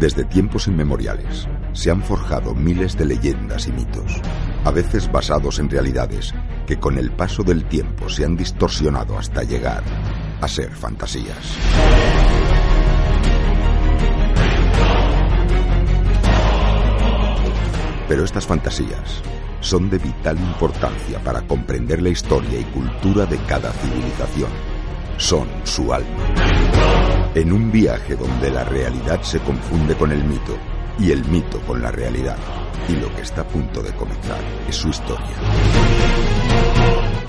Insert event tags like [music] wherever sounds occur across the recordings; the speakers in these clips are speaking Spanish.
Desde tiempos inmemoriales se han forjado miles de leyendas y mitos, a veces basados en realidades que con el paso del tiempo se han distorsionado hasta llegar a ser fantasías. Pero estas fantasías son de vital importancia para comprender la historia y cultura de cada civilización. Son su alma. En un viaje donde la realidad se confunde con el mito y el mito con la realidad. Y lo que está a punto de comenzar es su historia.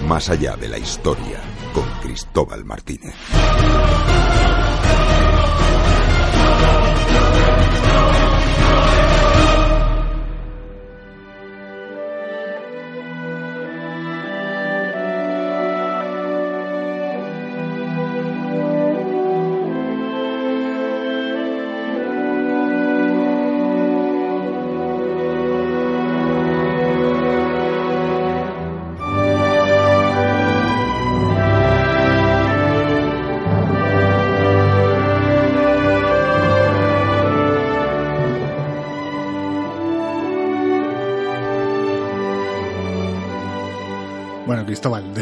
Más allá de la historia, con Cristóbal Martínez.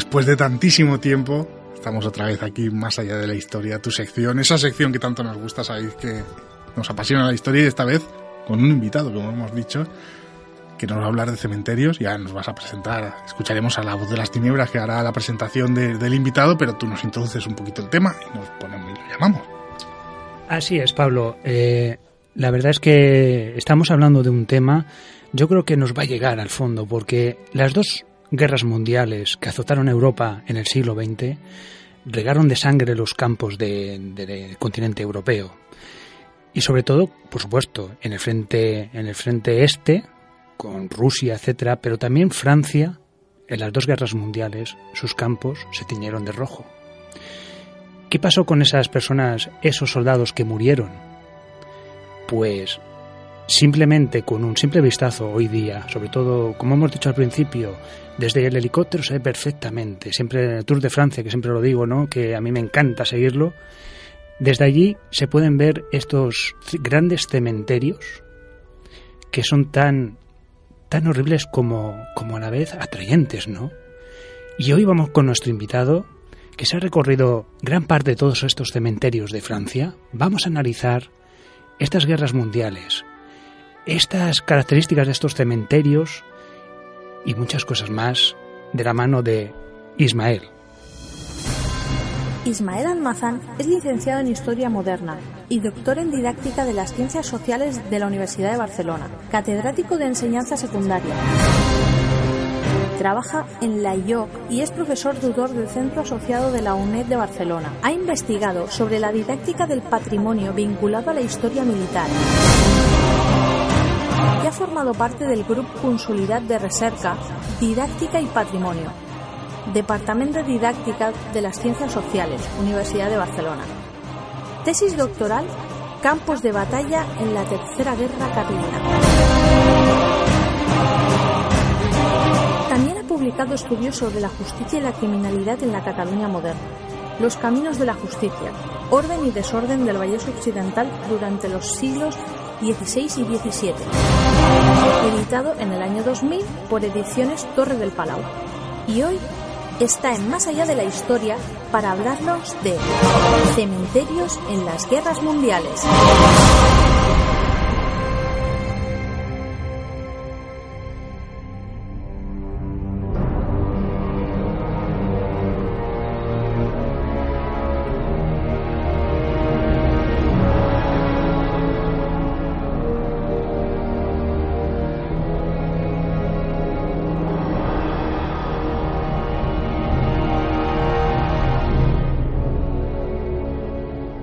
Después de tantísimo tiempo, estamos otra vez aquí, más allá de la historia, tu sección, esa sección que tanto nos gusta, sabéis que nos apasiona la historia y esta vez con un invitado, como hemos dicho, que nos va a hablar de cementerios. Ya nos vas a presentar, escucharemos a la voz de las tinieblas que hará la presentación de- del invitado, pero tú nos introduces un poquito el tema y nos ponemos y lo llamamos. Así es, Pablo. Eh, la verdad es que estamos hablando de un tema, yo creo que nos va a llegar al fondo, porque las dos guerras mundiales que azotaron a Europa en el siglo XX regaron de sangre los campos de- de- del continente europeo. Y sobre todo, por supuesto, en el frente, en el frente este, con Rusia, etcétera, pero también Francia, en las dos guerras mundiales, sus campos se tiñeron de rojo. ¿Qué pasó con esas personas, esos soldados que murieron? Pues simplemente con un simple vistazo hoy día, sobre todo, como hemos dicho al principio, desde el helicóptero se ve perfectamente, siempre en el Tour de Francia, que siempre lo digo, ¿no? que a mí me encanta seguirlo, desde allí se pueden ver estos grandes cementerios que son tan, tan horribles como, como a la vez atrayentes, ¿no? Y hoy vamos con nuestro invitado, que se ha recorrido gran parte de todos estos cementerios de Francia. Vamos a analizar estas guerras mundiales, estas características de estos cementerios y muchas cosas más de la mano de Ismael. Ismael Almazán es licenciado en Historia Moderna y doctor en Didáctica de las Ciencias Sociales de la Universidad de Barcelona, catedrático de Enseñanza Secundaria. Trabaja en la IOC y es profesor tutor del Centro Asociado de la UNED de Barcelona. Ha investigado sobre la didáctica del patrimonio vinculado a la historia militar y ha formado parte del Grupo Consolidad de Recerca, Didáctica y Patrimonio, Departamento de Didáctica de las Ciencias Sociales, Universidad de Barcelona. Tesis doctoral, Campos de batalla en la Tercera Guerra Carlina. También ha publicado estudios sobre la justicia y la criminalidad en la Cataluña moderna. Los caminos de la justicia, orden y desorden del Vallés Occidental durante los siglos XVI y XVII. Editado en el año 2000 por Ediciones Torre del Palau. Y hoy está en Más allá de la historia para hablarnos de cementerios en las guerras mundiales.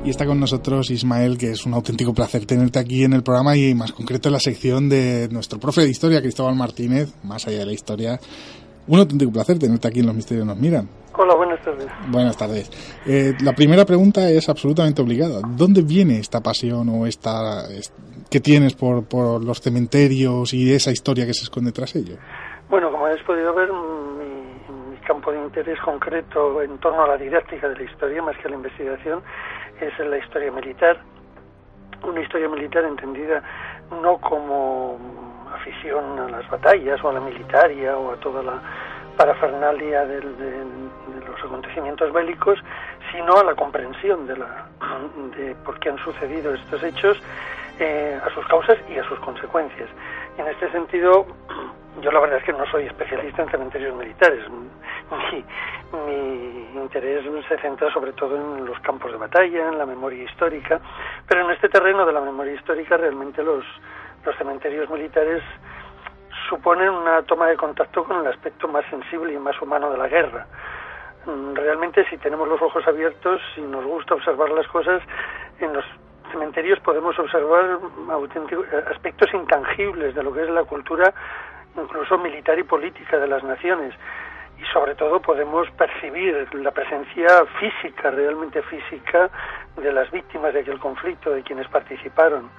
Y está con nosotros Ismael, que es un auténtico placer tenerte aquí en el programa y más concreto en la sección de nuestro profe de historia, Cristóbal Martínez, más allá de la historia. Un auténtico placer tenerte aquí en Los Misterios Nos Miran. Hola, buenas tardes. Buenas tardes. Eh, la primera pregunta es absolutamente obligada. ¿Dónde viene esta pasión o esta que tienes por, por los cementerios y esa historia que se esconde tras ellos? Bueno, como habéis podido ver, mi, mi campo de interés concreto en torno a la didáctica de la historia, más que a la investigación, es la historia militar. Una historia militar entendida no como afición a las batallas o a la militaria o a toda la parafernalia de, los acontecimientos bélicos, sino a la comprensión de, la, de por qué han sucedido estos hechos, eh, a sus causas y a sus consecuencias. Y en este sentido, yo la verdad es que no soy especialista en cementerios militares. Mi, mi interés se centra sobre todo en los campos de batalla, en la memoria histórica, pero en este terreno de la memoria histórica realmente los, los cementerios militares suponen una toma de contacto con el aspecto más sensible y más humano de la guerra. Mm, realmente si tenemos los ojos abiertos, si nos gusta observar las cosas, en los cementerios podemos observar aspectos intangibles de lo que es la cultura incluso militar y política de las naciones y sobre todo podemos percibir la presencia física, realmente física, de las víctimas de aquel conflicto, de quienes participaron.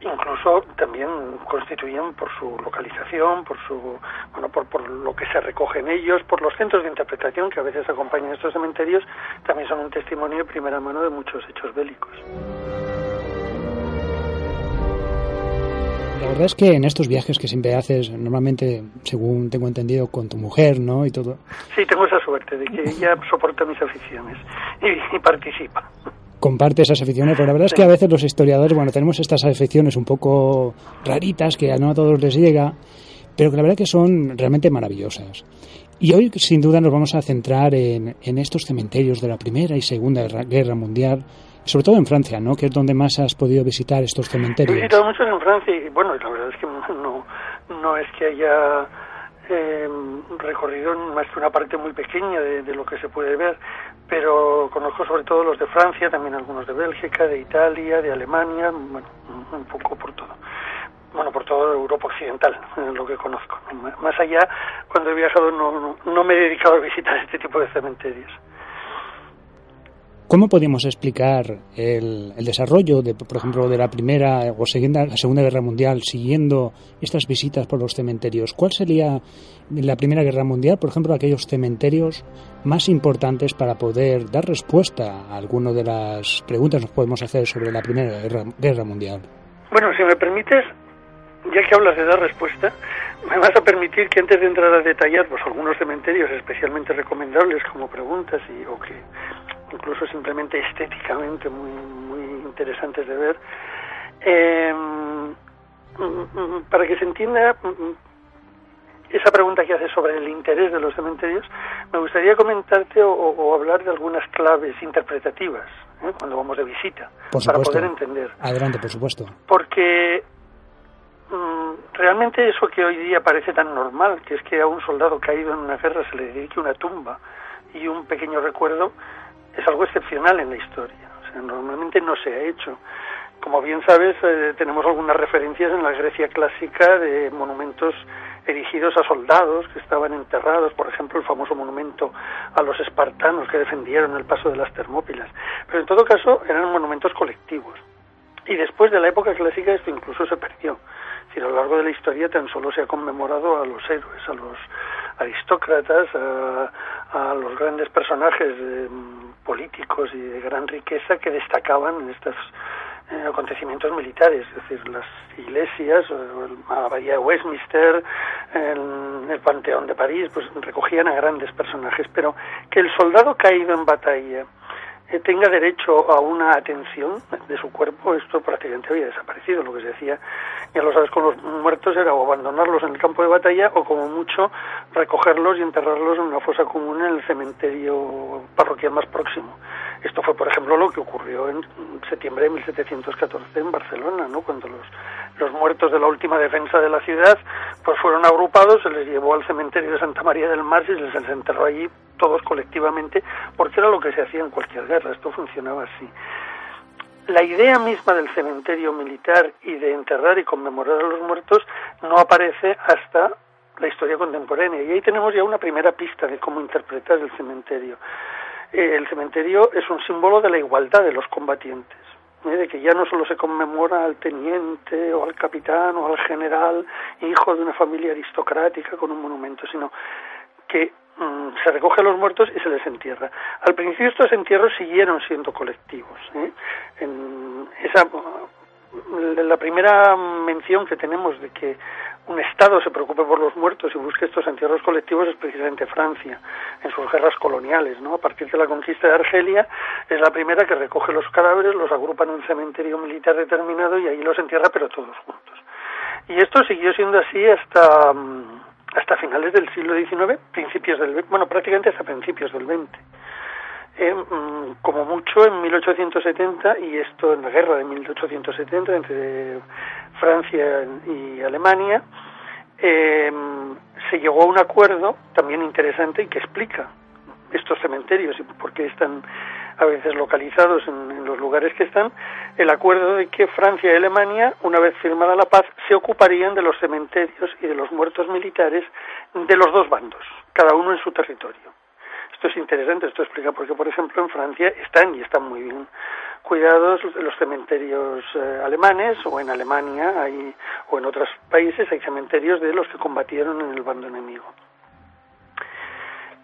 Incluso también constituyen por su localización, por su bueno, por, por lo que se recoge en ellos, por los centros de interpretación que a veces acompañan estos cementerios, también son un testimonio de primera mano de muchos hechos bélicos. La verdad es que en estos viajes que siempre haces, normalmente, según tengo entendido, con tu mujer, ¿no? Y todo. Sí, tengo esa suerte de que ella soporta mis aficiones y, participa. Comparte esas aficiones, pero la verdad es que a veces los historiadores, bueno, tenemos estas aficiones un poco raritas que no a todos les llega, pero que la verdad que son realmente maravillosas. Y hoy, sin duda, nos vamos a centrar en, en estos cementerios de la Primera y Segunda Guerra Mundial, sobre todo en Francia, ¿no? Que es donde más has podido visitar estos cementerios. He visitado muchos en Francia y, bueno, la verdad es que no, no es que haya eh, recorrido más que una parte muy pequeña de, lo que se puede ver, pero conozco sobre todo los de Francia, también algunos de Bélgica, de Italia, de Alemania, bueno, un poco por todo. Bueno, por toda Europa Occidental, [laughs] lo que conozco. Más allá, cuando he viajado no, no me he dedicado a visitar este tipo de cementerios. ¿Cómo podemos explicar el, desarrollo, de, por ejemplo, de la Primera o segunda, la Segunda Guerra Mundial siguiendo estas visitas por los cementerios? ¿Cuál sería la Primera Guerra Mundial, por ejemplo, aquellos cementerios más importantes para poder dar respuesta a alguna de las preguntas que nos podemos hacer sobre la Primera Guerra, Guerra Mundial? Bueno, si me permites, ya que hablas de dar respuesta, me vas a permitir que antes de entrar a detallar pues, algunos cementerios especialmente recomendables como preguntas y o que incluso simplemente estéticamente muy muy interesantes de ver. Eh, para que se entienda esa pregunta que haces sobre el interés de los cementerios me gustaría comentarte o, o hablar de algunas claves interpretativas ¿eh? cuando vamos de visita para poder entender. Adelante por supuesto. Porque realmente eso que hoy día parece tan normal, que es que a un soldado caído en una guerra se le dedique una tumba y un pequeño recuerdo, es algo excepcional en la historia. O sea, normalmente no se ha hecho. Como bien sabes, eh, tenemos algunas referencias en la Grecia clásica de monumentos erigidos a soldados que estaban enterrados, por ejemplo, el famoso monumento a los espartanos que defendieron el paso de las Termópilas. Pero en todo caso eran monumentos colectivos. Y después de la época clásica esto incluso se perdió decir, a lo largo de la historia tan solo se ha conmemorado a los héroes, a los aristócratas, a, a los grandes personajes políticos y de gran riqueza que destacaban en estos eh, acontecimientos militares, es decir, las iglesias, la abadía de Westminster, el, el Panteón de París, pues recogían a grandes personajes, pero que el soldado caído en batalla, tenga derecho a una atención de su cuerpo, esto prácticamente había desaparecido. Lo que se decía, ya lo sabes, con los muertos era o abandonarlos en el campo de batalla o como mucho recogerlos y enterrarlos en una fosa común en el cementerio parroquial más próximo. Esto fue, por ejemplo, lo que ocurrió en septiembre de 1714 en Barcelona, ¿no? Cuando los, los muertos de la última defensa de la ciudad pues fueron agrupados, se les llevó al cementerio de Santa María del Mar y se les enterró allí todos colectivamente, porque era lo que se hacía en cualquier guerra, esto funcionaba así. La idea misma del cementerio militar y de enterrar y conmemorar a los muertos no aparece hasta la historia contemporánea. Y ahí tenemos ya una primera pista de cómo interpretar el cementerio. Eh, el cementerio es un símbolo de la igualdad de los combatientes, ¿eh? de que ya no solo se conmemora al teniente o al capitán o al general, hijo de una familia aristocrática con un monumento, sino que mm, se recoge a los muertos y se les entierra. Al principio estos entierros siguieron siendo colectivos. ¿eh? En esa, la primera mención que tenemos de que un Estado se preocupe por los muertos y busque estos entierros colectivos es precisamente Francia, en sus guerras coloniales. ¿no? A partir de la conquista de Argelia es la primera que recoge los cadáveres, los agrupa en un cementerio militar determinado y ahí los entierra, pero todos juntos. Y esto siguió siendo así hasta, mm, hasta finales del siglo XIX, principios del bueno, prácticamente hasta principios del XX. Eh, mm, como mucho en 1870 y esto en la guerra de 1870 entre Francia y Alemania, eh, se llegó a un acuerdo también interesante y que explica estos cementerios y por qué están a veces localizados en, en, los lugares que están, el acuerdo de que Francia y Alemania, una vez firmada la paz, se ocuparían de los cementerios y de los muertos militares de los dos bandos, cada uno en su territorio. Esto es interesante, esto explica por qué, por ejemplo, en Francia están y están muy bien cuidados los cementerios eh, alemanes o en Alemania hay, o en otros países hay cementerios de los que combatieron en el bando enemigo.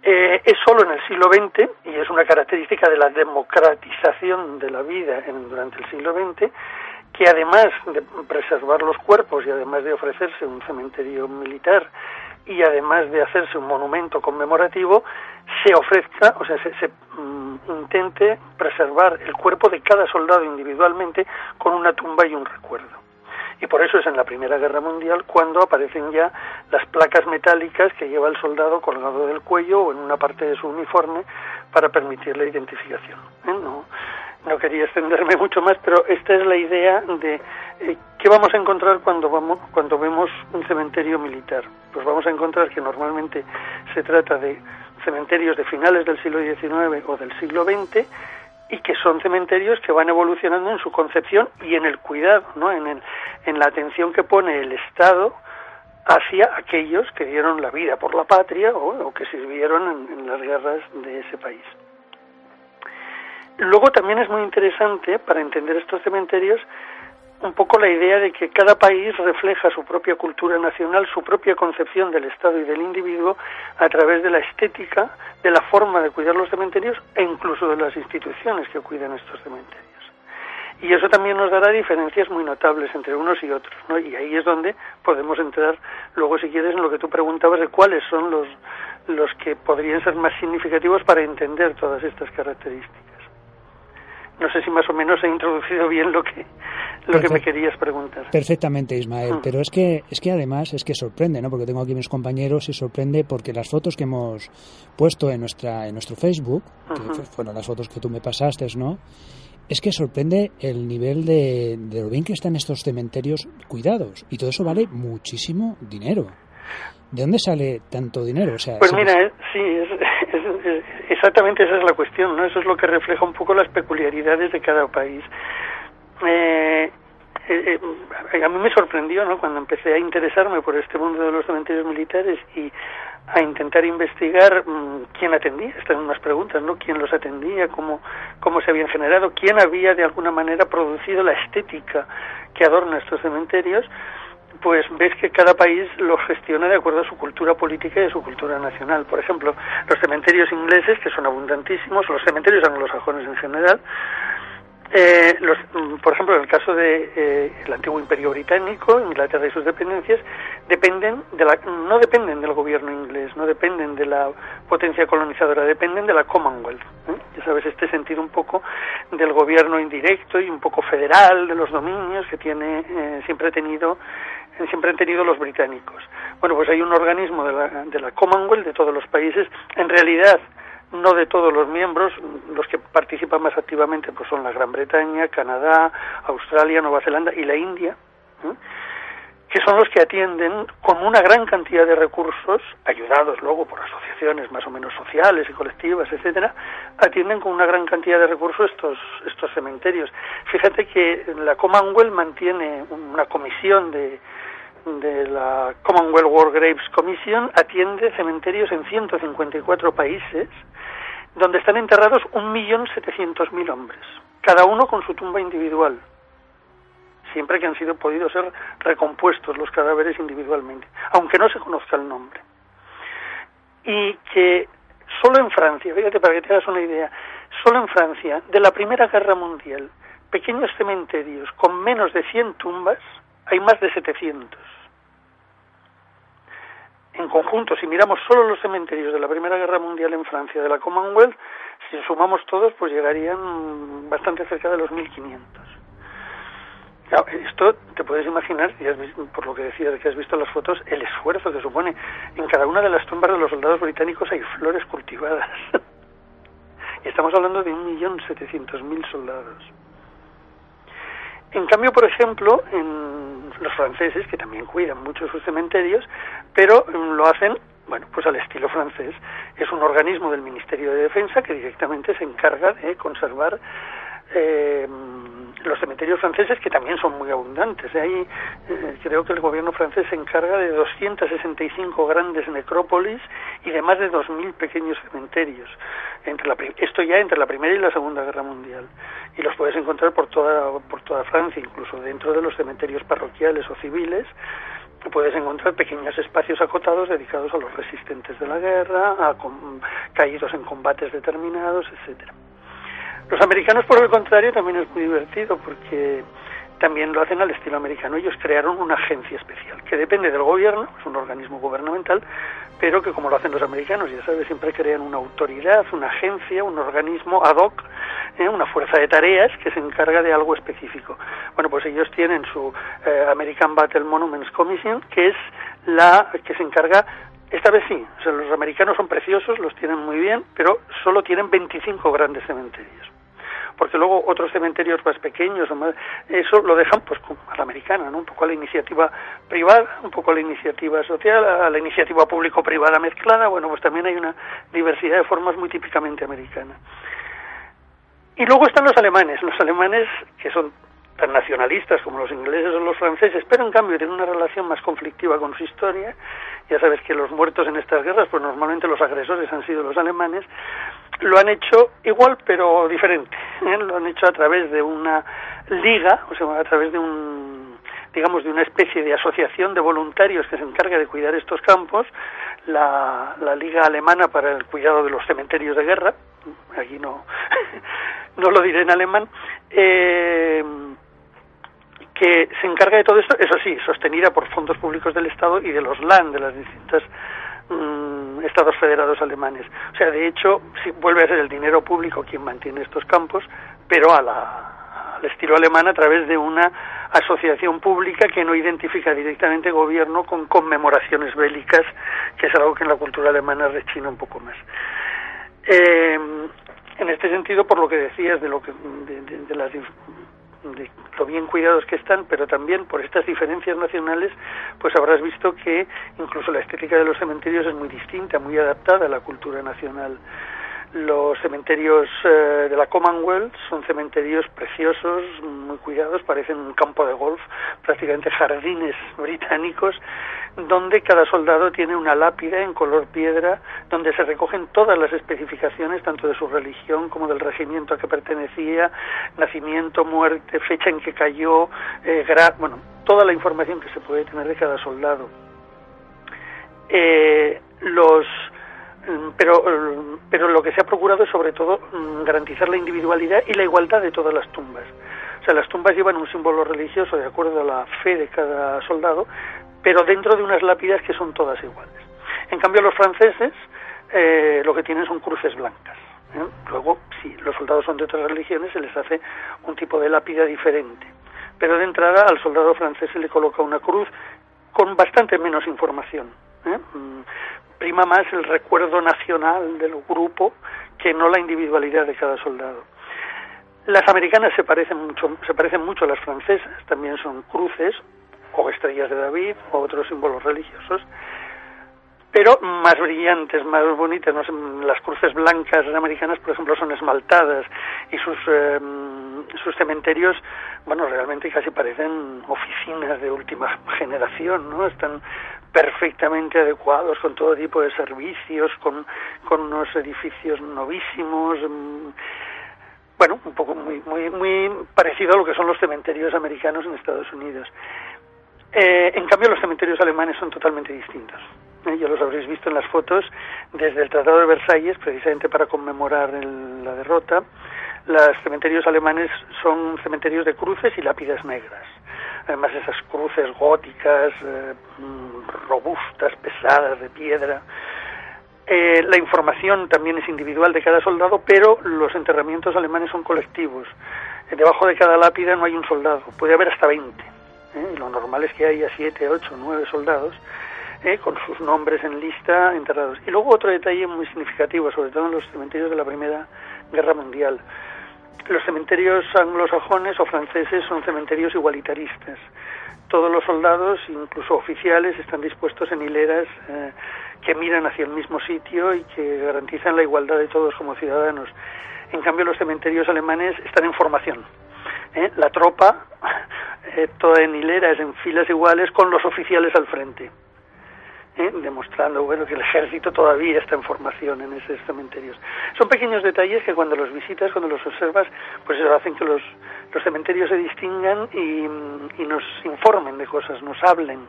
Eh, es solo en el siglo XX, y es una característica de la democratización de la vida en, durante el siglo XX, que además de preservar los cuerpos y además de ofrecerse un cementerio militar y además de hacerse un monumento conmemorativo, se ofrezca, o sea, se, se mm, intente preservar el cuerpo de cada soldado individualmente con una tumba y un recuerdo. Y por eso es en la Primera Guerra Mundial cuando aparecen ya las placas metálicas que lleva el soldado colgado del cuello o en una parte de su uniforme para permitir la identificación. ¿eh? No, no quería extenderme [laughs] mucho más, pero esta es la idea de eh, qué vamos a encontrar cuando vamos cuando vemos un cementerio militar. Pues vamos a encontrar que normalmente se trata de cementerios de finales del siglo XIX o del siglo XX y que son cementerios que van evolucionando en su concepción y en el cuidado, ¿no? en, el, en la atención que pone el Estado hacia aquellos que dieron la vida por la patria o, que sirvieron en las guerras de ese país. Luego también es muy interesante para entender estos cementerios un poco la idea de que cada país refleja su propia cultura nacional, su propia concepción del Estado y del individuo a través de la estética, de la forma de cuidar los cementerios e incluso de las instituciones que cuidan estos cementerios. Y eso también nos dará diferencias muy notables entre unos y otros, ¿no? Y ahí es donde podemos entrar luego, si quieres, en lo que tú preguntabas de cuáles son los, los que podrían ser más significativos para entender todas estas características. No sé si más o menos he introducido bien lo que lo que me querías preguntar. Perfectamente, Ismael. Mm. Pero es que es que además es que sorprende, ¿no? Porque tengo aquí mis compañeros y sorprende porque las fotos que hemos puesto en nuestra en nuestro Facebook, uh -huh. que fueron las fotos que tú me pasaste, ¿no? Es que sorprende el nivel de, de lo bien que están estos cementerios cuidados y todo eso vale muchísimo dinero. ¿De dónde sale tanto dinero? O sea, pues mira, eh, sí, es, exactamente esa es la cuestión, ¿no? Eso es lo que refleja un poco las peculiaridades de cada país. Eh, eh, eh, a mí me sorprendió, ¿no? Cuando empecé a interesarme por este mundo de los cementerios militares y a intentar investigar mmm, quién atendía estas mismas preguntas, ¿no? Quién los atendía, cómo cómo se habían generado, quién había de alguna manera producido la estética que adorna estos cementerios pues ves que cada país lo gestiona de acuerdo a su cultura política y a su cultura nacional. Por ejemplo, los cementerios ingleses, que son abundantísimos, los cementerios anglosajones en general, eh, los, mm, por ejemplo, en el caso de eh, antiguo Imperio Británico, Inglaterra y sus dependencias, dependen de la, no dependen del gobierno inglés, no dependen de la potencia colonizadora, dependen de la Commonwealth. ¿eh? Ya sabes, este sentido un poco del gobierno indirecto y un poco federal de los dominios que tiene eh, siempre ha tenido siempre han tenido los británicos. Bueno, pues hay un organismo de la, de la Commonwealth de todos los países. En realidad, no de todos los miembros, los que participan más activamente pues son la Gran Bretaña, Canadá, Australia, Nueva Zelanda y la India, que son los que atienden con una gran cantidad de recursos, ayudados luego por asociaciones más o menos sociales y colectivas, etcétera, atienden con una gran cantidad de recursos estos estos cementerios. Fíjate que la Commonwealth mantiene una comisión de de la Commonwealth War Graves Commission atiende cementerios en 154 países donde están enterrados 1.700.000 hombres, cada uno con su tumba individual siempre que han sido podido ser recompuestos los cadáveres individualmente, aunque no se conozca el nombre. Y que solo en Francia, fíjate para que te hagas una idea, solo en Francia, de la Primera Guerra Mundial, pequeños cementerios con menos de 100 tumbas, hay más de 700. En conjunto, si miramos solo los cementerios de la Primera Guerra Mundial en Francia, de la Commonwealth, si sumamos todos, pues llegarían bastante cerca de los 1500 esto te puedes imaginar, y has por lo que decías que has visto las fotos, el esfuerzo que supone. En cada una de las tumbas de los soldados británicos hay flores cultivadas. y [laughs] estamos hablando de un millón setecientos mil soldados. En cambio, por ejemplo, en los franceses, que también cuidan mucho sus cementerios, pero lo hacen, bueno, pues al estilo francés. Es un organismo del Ministerio de Defensa que directamente se encarga de conservar eh, los cementerios franceses que también son muy abundantes. Ahí eh, creo que el gobierno francés se encarga de 265 grandes necrópolis y de más de 2.000 pequeños cementerios. Entre la, esto ya entre la Primera y la Segunda Guerra Mundial. Y los puedes encontrar por toda, por toda Francia, incluso dentro de los cementerios parroquiales o civiles puedes encontrar pequeños espacios acotados dedicados a los resistentes de la guerra, a caídos en combates determinados, etcétera. Los americanos, por el contrario, también es muy divertido porque también lo hacen al estilo americano. Ellos crearon una agencia especial que depende del gobierno, es un organismo gubernamental, pero que como lo hacen los americanos, ya sabes, siempre crean una autoridad, una agencia, un organismo ad hoc, ¿eh? una fuerza de tareas que se encarga de algo específico. Bueno, pues ellos tienen su eh, American Battle Monuments Commission, que es la que se encarga esta vez sí, o sea, los americanos son preciosos, los tienen muy bien, pero solo tienen 25 grandes cementerios porque luego otros cementerios más pequeños, eso lo dejan pues a la americana, ¿no? un poco a la iniciativa privada, un poco a la iniciativa social, a la iniciativa público-privada mezclada, bueno, pues también hay una diversidad de formas muy típicamente americana. Y luego están los alemanes, los alemanes que son tan nacionalistas como los ingleses o los franceses, pero en cambio tienen una relación más conflictiva con su historia. Ya sabes que los muertos en estas guerras, pues normalmente los agresores han sido los alemanes. Lo han hecho igual, pero diferente. ¿eh? Lo han hecho a través de una liga, o sea, a través de un, digamos, de una especie de asociación de voluntarios que se encarga de cuidar estos campos, la, Liga Alemana para el Cuidado de los Cementerios de Guerra, aquí no, [laughs] no lo diré en alemán, eh, que se encarga de todo esto, eso sí, sostenida por fondos públicos del Estado y de los LAN, de las distintas mm, estados federados alemanes. O sea, de hecho, sí, vuelve a ser el dinero público quien mantiene estos campos, pero a la, al estilo alemán a través de una asociación pública que no identifica directamente gobierno con conmemoraciones bélicas, que es algo que en la cultura alemana rechina un poco más. Eh, en este sentido, por lo que decías de lo que de, de las de lo bien cuidados que están, pero también por estas diferencias nacionales, pues habrás visto que incluso la estética de los cementerios es muy distinta, muy adaptada a la cultura nacional. Los cementerios eh, de la Commonwealth son cementerios preciosos, muy cuidados, parecen un campo de golf, prácticamente jardines [laughs] británicos, donde cada soldado tiene una lápida en color piedra, donde se recogen todas las especificaciones, tanto de su religión como del regimiento a que pertenecía, nacimiento, muerte, fecha en que cayó, eh, bueno, toda la información que se puede tener de cada soldado. Eh, los pero, mm, pero lo que se ha procurado es sobre todo mm, garantizar la individualidad y la igualdad de todas las tumbas. O sea, las tumbas llevan un símbolo religioso de acuerdo a la fe de cada soldado, pero dentro de unas lápidas que son todas iguales. En cambio, los franceses eh, lo que tienen son cruces blancas. ¿eh? Luego, si los soldados son de otras religiones, se les hace un tipo de lápida diferente. Pero de entrada, al soldado francés se le coloca una cruz con bastante menos información. ¿eh? Prima más el recuerdo nacional del grupo que no la individualidad de cada soldado. Las americanas se parecen mucho, se parecen mucho a las francesas, también son cruces o estrellas de David o otros símbolos religiosos, pero más brillantes, más bonitas. Las cruces blancas americanas, por ejemplo, son esmaltadas y sus em, sus cementerios, bueno, realmente casi parecen oficinas de última generación, ¿no? Están perfectamente adecuados con todo tipo de servicios, con, con unos edificios novísimos. Em, bueno, un poco muy, muy, muy parecido a lo que son los cementerios americanos en Estados Unidos. Eh, en cambio, los cementerios alemanes son totalmente distintos. ¿Eh? ya los habréis visto en las fotos, desde el Tratado de Versalles, precisamente para conmemorar la derrota, los cementerios alemanes son cementerios de cruces y lápidas negras. Además, esas cruces góticas, eh, mm, robustas, pesadas, de piedra. Eh, la información también es individual de cada soldado, pero los enterramientos alemanes son colectivos. debajo de cada lápida no hay un soldado, puede haber hasta 20. Lo normal es que haya 7, 8, 9 soldados ¿eh? con sus nombres en lista enterrados. Y luego otro detalle muy significativo, sobre todo en los cementerios de la Primera Guerra Mundial. Los cementerios anglosajones o franceses son cementerios igualitaristas. Todos los soldados, incluso oficiales, están dispuestos en hileras eh, que miran hacia el mismo sitio y que garantizan la igualdad de todos como ciudadanos. En cambio, los cementerios alemanes están en formación. ¿eh? La tropa, [laughs] toda en hileras, en filas iguales, con los oficiales al frente. ¿Eh? demostrando bueno que el ejército todavía está en formación en esos cementerios. Son pequeños detalles que cuando los visitas, cuando los observas, pues eso hacen que los, los cementerios se distingan y, nos informen de cosas, nos hablen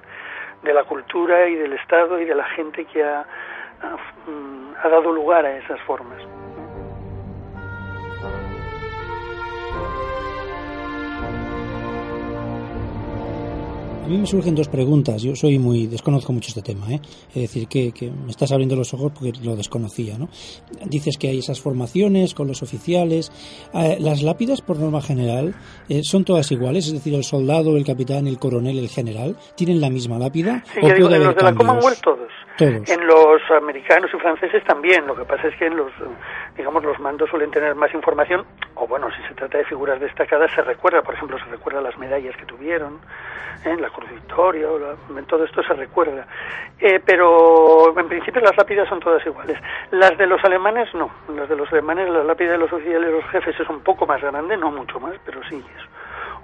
de la cultura y del Estado y de la gente que ha, ha, mm, ha dado lugar a esas formas. A mí me surgen dos preguntas. Yo soy muy desconozco mucho este tema, ¿eh? es decir que, me estás abriendo los ojos porque lo desconocía, ¿no? Dices que hay esas formaciones con los oficiales. Eh, las lápidas, por norma general, eh, son todas iguales, es decir, el soldado, el capitán, el coronel, el general, tienen la misma lápida. Sí, ¿o digo, en los de la Commonwealth todos. En los americanos y franceses también. Lo que pasa es que en los, digamos, los mandos suelen tener más información. O bueno, si se trata de figuras destacadas, se recuerda, por ejemplo, se recuerda las medallas que tuvieron, ¿eh? la Cruz Victoria, todo esto se recuerda. Eh, pero en principio las lápidas son todas iguales. Las de los alemanes no. Las de los alemanes, la lápida de los oficiales, los jefes es un poco más grande, no mucho más, pero sí es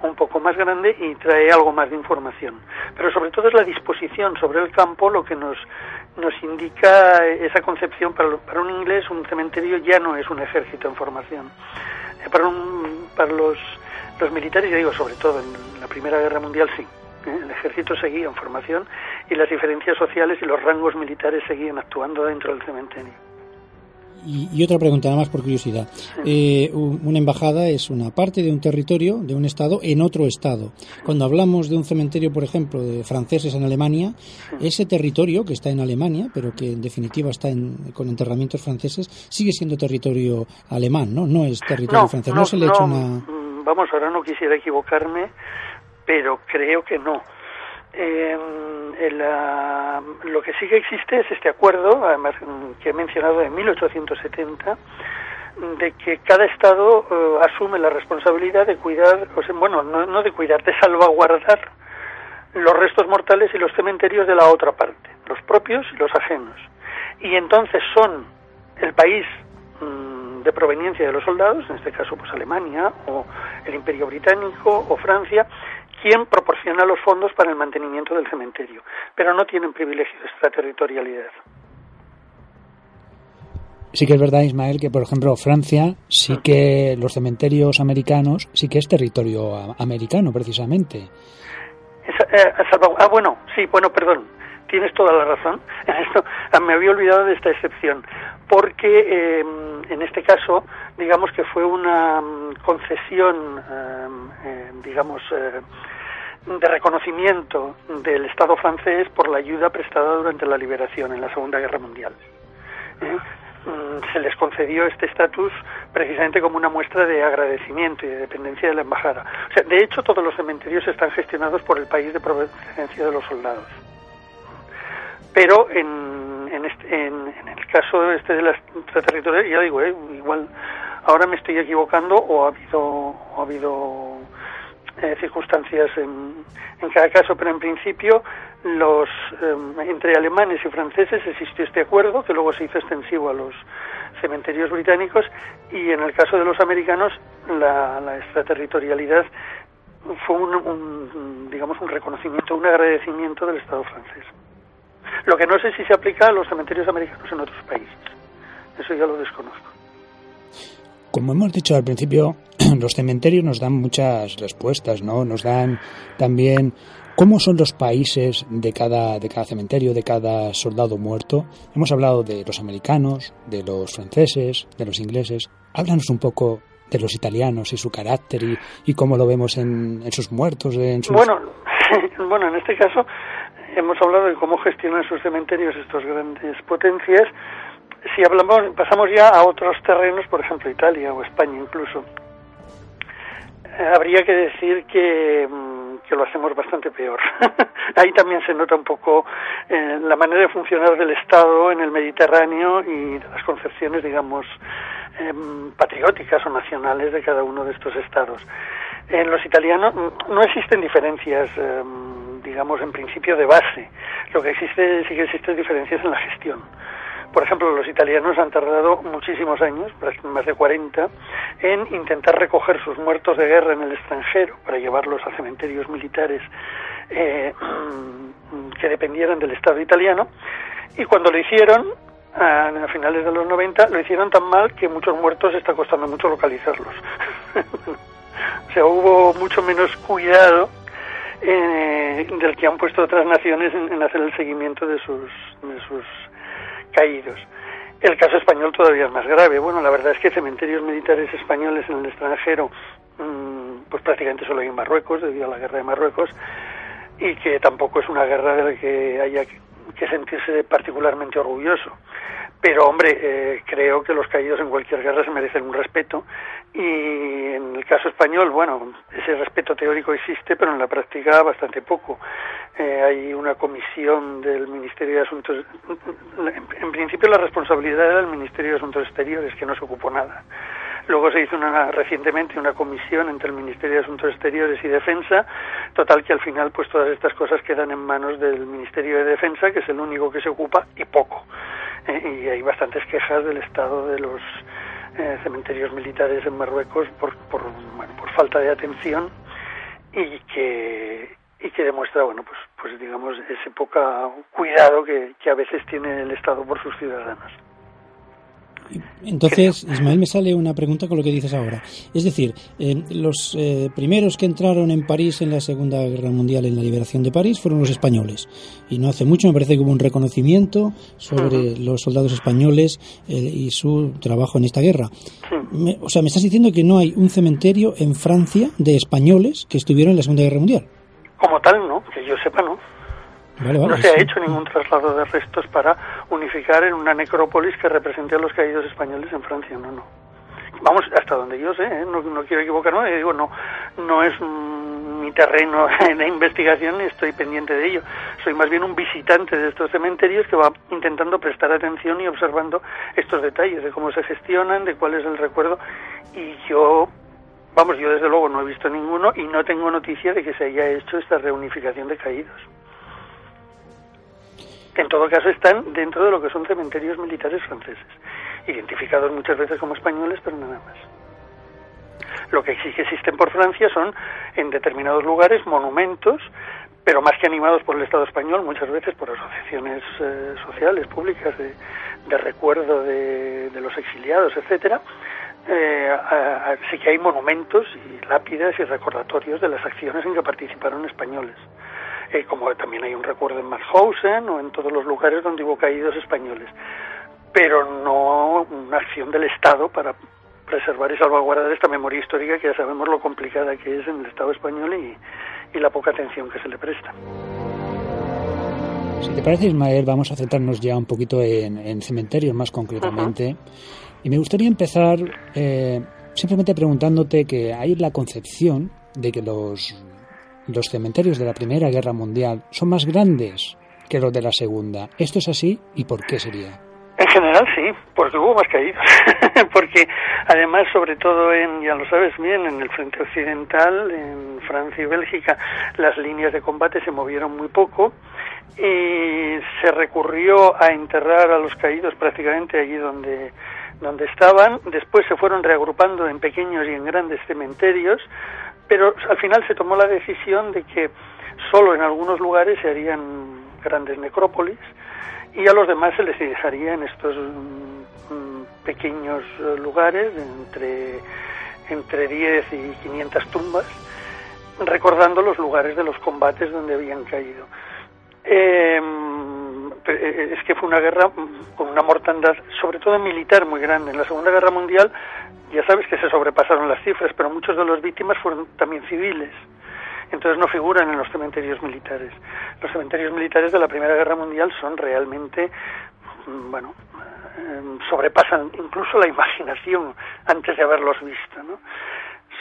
un poco más grande y trae algo más de información. Pero sobre todo es la disposición sobre el campo lo que nos, nos indica esa concepción. Para, para un inglés un cementerio ya no es un ejército en formación. Eh, para, un, para los, los militares, ya digo, sobre todo en la Primera Guerra Mundial sí. ¿eh? El ejército seguía en formación y las diferencias sociales y los rangos militares seguían actuando dentro del cementerio. Y, otra pregunta, nada más por curiosidad. Eh, una embajada es una parte de un territorio, de un Estado, en otro Estado. Cuando hablamos de un cementerio, por ejemplo, de franceses en Alemania, ese territorio que está en Alemania, pero que en definitiva está con enterramientos franceses, sigue siendo territorio alemán, ¿no? No es territorio francés. No, se le echa una. Mm, vamos, ahora no quisiera equivocarme, pero creo que no eh, lo que sí que existe es este acuerdo, además mm, que he mencionado de 1870, de que cada Estado eh, asume la responsabilidad de cuidar, o sea, bueno, no, no de cuidar, de salvaguardar los restos mortales y los cementerios de la otra parte, los propios y los ajenos. Y entonces son el país mm, de proveniencia de los soldados, en este caso pues Alemania o el Imperio Británico o Francia, quien proporciona los fondos para el mantenimiento del cementerio, pero no tienen privilegio de extraterritorialidad. Sí que es verdad, Ismael, que por ejemplo Francia sí que los cementerios americanos sí que es territorio americano, precisamente. Eh, ah, bueno, sí, bueno, perdón, tienes toda la razón. [laughs] En esto ah, me había olvidado de esta excepción, porque em, en este caso, digamos que fue una mm, concesión, em, eh, digamos, eh, de reconocimiento del Estado francés por la ayuda prestada durante la liberación en la Segunda Guerra Mundial. ¿Eh? Mm, se les concedió este estatus precisamente como una muestra de agradecimiento y de dependencia de la embajada. O sea, de hecho, todos los cementerios están gestionados por el país de procedencia de los soldados. Pero en, en, este, en, en el caso este de la extraterritorial, ya digo, eh, igual ahora me estoy equivocando o ha habido, o ha habido eh, circunstancias en, en, cada caso, pero en principio los eh, entre alemanes y franceses existió este acuerdo que luego se hizo extensivo a los cementerios británicos y en el caso de los americanos la, la extraterritorialidad fue un, un, digamos un reconocimiento, un agradecimiento del Estado francés. Lo que no sé si se aplica a los cementerios americanos en otros países. Eso ya lo desconozco. Como hemos dicho al principio, [clears throat] los cementerios nos dan muchas respuestas, ¿no? Nos dan también cómo son los países de cada, de cada cementerio, de cada soldado muerto. Hemos hablado de los americanos, de los franceses, de los ingleses. Háblanos un poco de los italianos y su carácter y, y cómo lo vemos en, en sus muertos. En sus... Bueno, [laughs] bueno, en este caso hemos hablado de cómo gestionan sus cementerios estos grandes potencias. Si hablamos, pasamos ya a otros terrenos, por ejemplo Italia o España incluso, eh, habría que decir que, que, lo hacemos bastante peor. [laughs] Ahí también se nota un poco eh, la manera de funcionar del Estado en el Mediterráneo y las concepciones, digamos, eh, patrióticas o nacionales de cada uno de estos estados. En los italianos no existen diferencias digamos, en principio de base. Lo que existe, sí que existen diferencias en la gestión. Por ejemplo, los italianos han tardado muchísimos años, más de 40, en intentar recoger sus muertos de guerra en el extranjero para llevarlos a cementerios militares eh, [clears throat] que dependieran del Estado italiano. Y cuando lo hicieron, a, finales de los 90, lo hicieron tan mal que muchos muertos está costando mucho localizarlos. [laughs] o sea, hubo mucho menos cuidado eh, del que han puesto otras naciones en, hacer el seguimiento de sus, de sus caídos. El caso español todavía es más grave. Bueno, la verdad es que cementerios militares españoles en el extranjero, mmm, pues prácticamente solo hay en Marruecos, debido a la guerra de Marruecos, y que tampoco es una guerra de la que haya que sentirse particularmente orgulloso. Pero, hombre, eh, creo que los caídos en cualquier guerra se merecen un respeto y en el caso español, bueno, ese respeto teórico existe, pero en la práctica bastante poco. Eh, hay una comisión del Ministerio de Asuntos, en, principio la responsabilidad era del Ministerio de Asuntos Exteriores, que no se ocupó nada. Luego se hizo una, recientemente una comisión entre el Ministerio de Asuntos Exteriores y Defensa, total que al final pues todas estas cosas quedan en manos del Ministerio de Defensa, que es el único que se ocupa, y poco. Eh, y hay bastantes quejas del estado de los eh, cementerios militares en Marruecos por, por, bueno, por falta de atención y que y que demuestra bueno pues pues digamos ese poca cuidado que, que a veces tiene el Estado por sus ciudadanos. Entonces, Ismael, me sale una pregunta con lo que dices ahora. Es decir, eh, los eh, primeros que entraron en París en la Segunda Guerra Mundial, en la liberación de París, fueron los españoles. Y no hace mucho me parece que hubo un reconocimiento sobre los soldados españoles eh, y su trabajo en esta guerra. o sea, me estás diciendo que no hay un cementerio en Francia de españoles que estuvieron en la Segunda Guerra Mundial. Como tal, no, que yo sepa, no no se ha hecho ningún traslado de restos para unificar en una necrópolis que represente a los caídos españoles en Francia, no, no. Vamos, hasta donde yo sé, ¿eh? no, no, quiero equivocarme, digo, no, no es mi terreno [laughs] de investigación y estoy pendiente de ello. Soy más bien un visitante de estos cementerios que va intentando prestar atención y observando estos detalles de cómo se gestionan, de cuál es el recuerdo y yo Vamos, yo desde luego no he visto ninguno y no tengo noticia de que se haya hecho esta reunificación de caídos en todo caso están dentro de lo que son cementerios militares franceses, identificados muchas veces como españoles, pero nada más. Lo que sí que existen por Francia son, en determinados lugares, monumentos, pero más que animados por el Estado español, muchas veces por asociaciones eh, sociales, públicas, de, recuerdo de, de, los exiliados, etcétera, eh, sí que hay monumentos y lápidas y recordatorios de las acciones en que participaron españoles eh, como también hay un recuerdo en Mauthausen o en todos los lugares donde hubo caídos españoles, pero no una acción del Estado para preservar y salvaguardar esta memoria histórica que ya sabemos lo complicada que es en el Estado español y, y la poca atención que se le presta. Si te parece, Ismael, vamos a centrarnos ya un poquito en, en cementerios más concretamente. Uh -huh. Y me gustaría empezar eh, simplemente preguntándote que hay la concepción de que los los cementerios de la Primera Guerra Mundial son más grandes que los de la Segunda. ¿Esto es así y por qué sería? En general sí, porque hubo más caídos. [laughs] porque además, sobre todo en, ya lo sabes bien, en el frente occidental, en Francia y Bélgica, las líneas de combate se movieron muy poco y se recurrió a enterrar a los caídos prácticamente allí donde donde estaban, después se fueron reagrupando en pequeños y en grandes cementerios, pero al final se tomó la decisión de que solo en algunos lugares se harían grandes necrópolis y a los demás se les dejaría en estos mm, pequeños eh, lugares entre entre 10 y 500 tumbas recordando los lugares de los combates donde habían caído. Em, eh, es que fue una guerra con una mortandad, sobre todo militar, muy grande. En la Segunda Guerra Mundial, ya sabes que se sobrepasaron las cifras, pero muchos de los víctimas fueron también civiles. Entonces no figuran en los cementerios militares. Los cementerios militares de la Primera Guerra Mundial son realmente, mm, bueno, em, sobrepasan incluso la imaginación antes de haberlos visto, ¿no?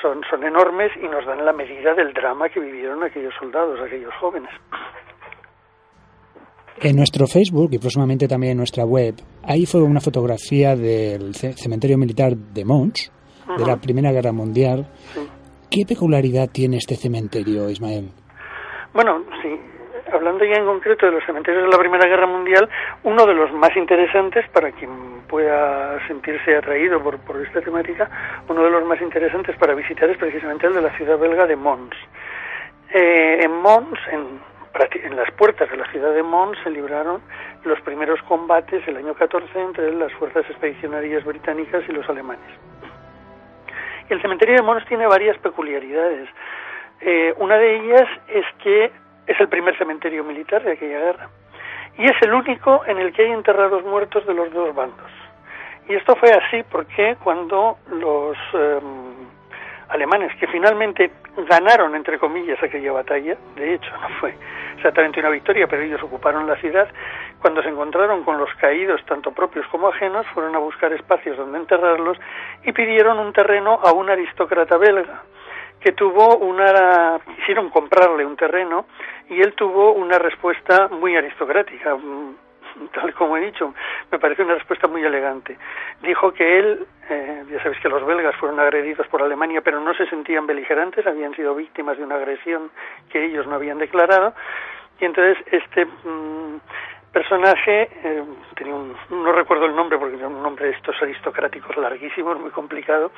Son, son enormes y nos dan la medida del drama que vivieron aquellos soldados, aquellos jóvenes. En nuestro Facebook y próximamente también en nuestra web, ahí fue una fotografía del cementerio militar de Mons, de la Primera Guerra Mundial. ¿Qué peculiaridad tiene este cementerio, Ismael? Bueno, sí, hablando ya en concreto de los cementerios de la Primera Guerra Mundial, uno de los más interesantes para quien pueda sentirse atraído por, por esta temática, uno de los más interesantes para visitar es precisamente el de la ciudad belga de Mons. Eh, en Mons, en, en las puertas de la ciudad de Mons, se libraron los primeros combates el año 14 entre las fuerzas expedicionarias británicas y los alemanes. El cementerio de Mons tiene varias peculiaridades. Eh, una de ellas es que es el primer cementerio militar de aquella guerra y es el único en el que hay enterrados muertos de los dos bandos. Y esto fue así porque cuando los em, alemanes, que finalmente ganaron, entre comillas, aquella batalla, de hecho no fue exactamente una victoria, pero ellos ocuparon la ciudad, cuando se encontraron con los caídos, tanto propios como ajenos, fueron a buscar espacios donde enterrarlos y pidieron un terreno a un aristócrata belga que tuvo una quisieron comprarle un terreno y él tuvo una respuesta muy aristocrática [laughs] tal como he dicho me parece una respuesta muy elegante. Dijo que él eh, ya sabéis que los belgas fueron agredidos por Alemania pero no se sentían beligerantes habían sido víctimas de una agresión que ellos no habían declarado. Y entonces este mm, personaje, eh, tenía un, no recuerdo el nombre porque era un nombre de estos aristocráticos larguísimos, muy complicado,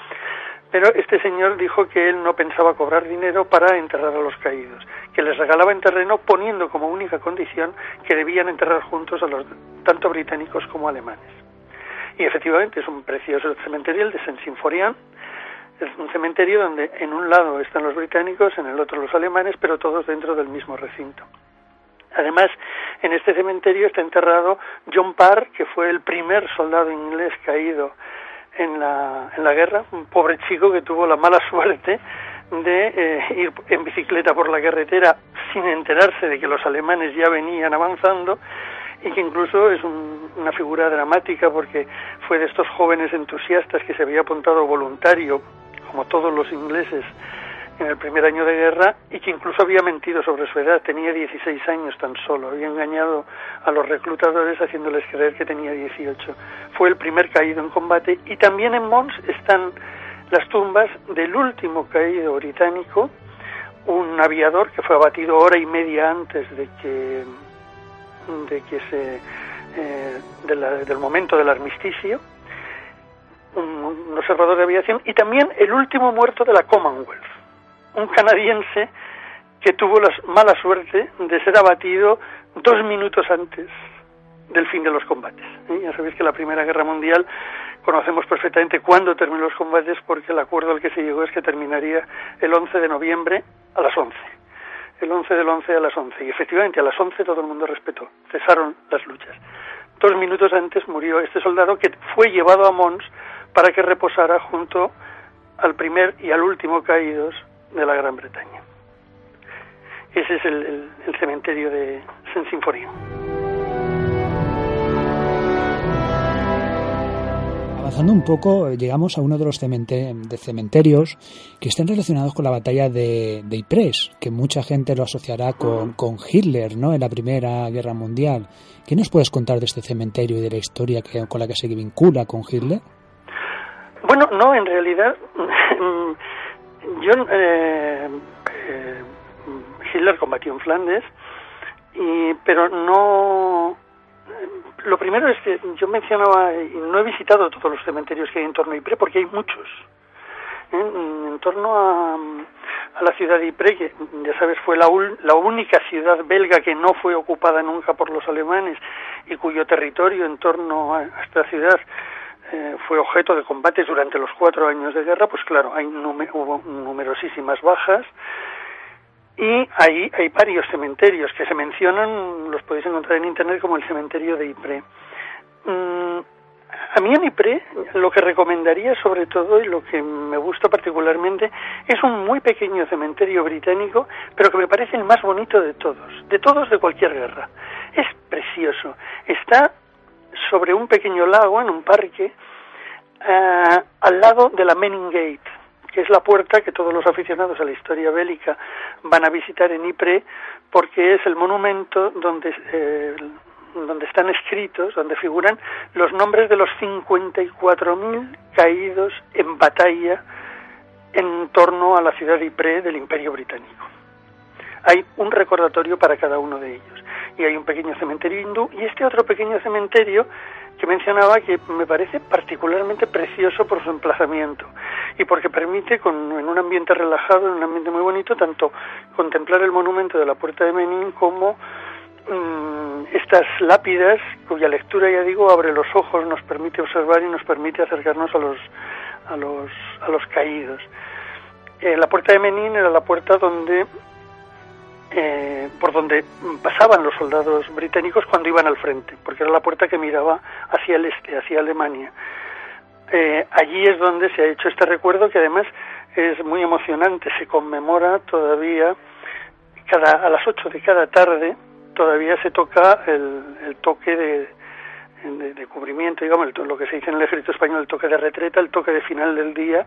pero este señor dijo que él no pensaba cobrar dinero para enterrar a los caídos, que les regalaba en terreno poniendo como única condición que debían enterrar juntos a los tanto británicos como alemanes. Y efectivamente es un precioso cementerio, el de Saint-Symphorien, es un cementerio donde en un lado están los británicos, en el otro los alemanes, pero todos dentro del mismo recinto. Además, en este cementerio está enterrado John Parr, que fue el primer soldado inglés caído en la, en la guerra, un pobre chico que tuvo la mala [laughs] suerte de eh, ir en bicicleta por la carretera sin enterarse de que los alemanes ya venían avanzando y que incluso es una figura dramática porque fue de estos jóvenes entusiastas que se había apuntado voluntario, como todos los ingleses, en el primer año de guerra y que incluso había mentido sobre su edad, tenía 16 años tan solo, había engañado a los reclutadores haciéndoles creer que tenía 18. Fue el primer caído en combate y también en Mons están las tumbas del último caído británico, un aviador que fue abatido hora y media antes de que de que se eh, del momento del armisticio un, un observador de aviación y también el último muerto de la Commonwealth un canadiense que tuvo la mala suerte de ser abatido dos minutos antes del fin de los combates. Ya sabéis que la Primera Guerra Mundial conocemos perfectamente cuándo terminó los combates porque el acuerdo al que se llegó es que terminaría el 11 de noviembre a las 11. El 11 del 11 a las 11. Y efectivamente a las 11 todo el mundo respetó. Cesaron las luchas. Dos minutos antes murió este soldado que fue llevado a Mons para que reposara junto al primer y al último caídos de la Gran Bretaña. Ese es el, cementerio de Saint Symphorien. avanzando un poco, llegamos a uno de los de cementerios que están relacionados con la batalla de, de Ypres, que mucha gente lo asociará con, con, Hitler, ¿no? En la Primera Guerra Mundial. ¿Qué nos puedes contar de este cementerio y de la historia que, con la que se vincula con Hitler? Bueno, no, en realidad, [laughs] yo, eh, eh, Hitler combatió en Flandes, y, pero no lo primero es que yo mencionaba, y no he visitado todos los cementerios que hay en torno a Ypres porque hay muchos. ¿eh? En, torno a, la ciudad de Ypres, que ya sabes fue la, la única ciudad belga que no fue ocupada nunca por los alemanes y cuyo territorio en torno a esta ciudad eh, fue objeto de combates durante los cuatro años de guerra, pues claro, hay hubo numerosísimas bajas y ahí hay varios cementerios que se mencionan, los podéis encontrar en internet como el cementerio de Ypres. Mm, a mí en Ypres lo que recomendaría sobre todo y lo que me gusta particularmente es un muy pequeño cementerio británico, pero que me parece el más bonito de todos, de todos de cualquier guerra. Es precioso. Está sobre un pequeño lago en un parque eh, al lado de la Menin Gate que es la puerta que todos los aficionados a la historia bélica van a visitar en Ypres, porque es el monumento donde, eh, donde están escritos, donde figuran los nombres de los 54.000 caídos en batalla en torno a la ciudad de Ypres del Imperio Británico. Hay un recordatorio para cada uno de ellos. Y hay un pequeño cementerio hindú y este otro pequeño cementerio que mencionaba que me parece particularmente precioso por su emplazamiento y porque permite con, en un ambiente relajado, en un ambiente muy bonito, tanto contemplar el monumento de la Puerta de Menin como mm, estas lápidas cuya lectura, ya digo, abre los ojos, nos permite observar y nos permite acercarnos a los, a los, a los caídos. Eh, la Puerta de Menin era la puerta donde eh, por donde pasaban los soldados británicos cuando iban al frente, porque era la puerta que miraba hacia el este, hacia Alemania. Eh, allí es donde se ha hecho este recuerdo que además es muy emocionante, se conmemora todavía cada, a las 8 de cada tarde, todavía se toca el, toque de, de, cubrimiento, digamos, lo que se dice en el ejército español, el toque de retreta, el toque de final del día,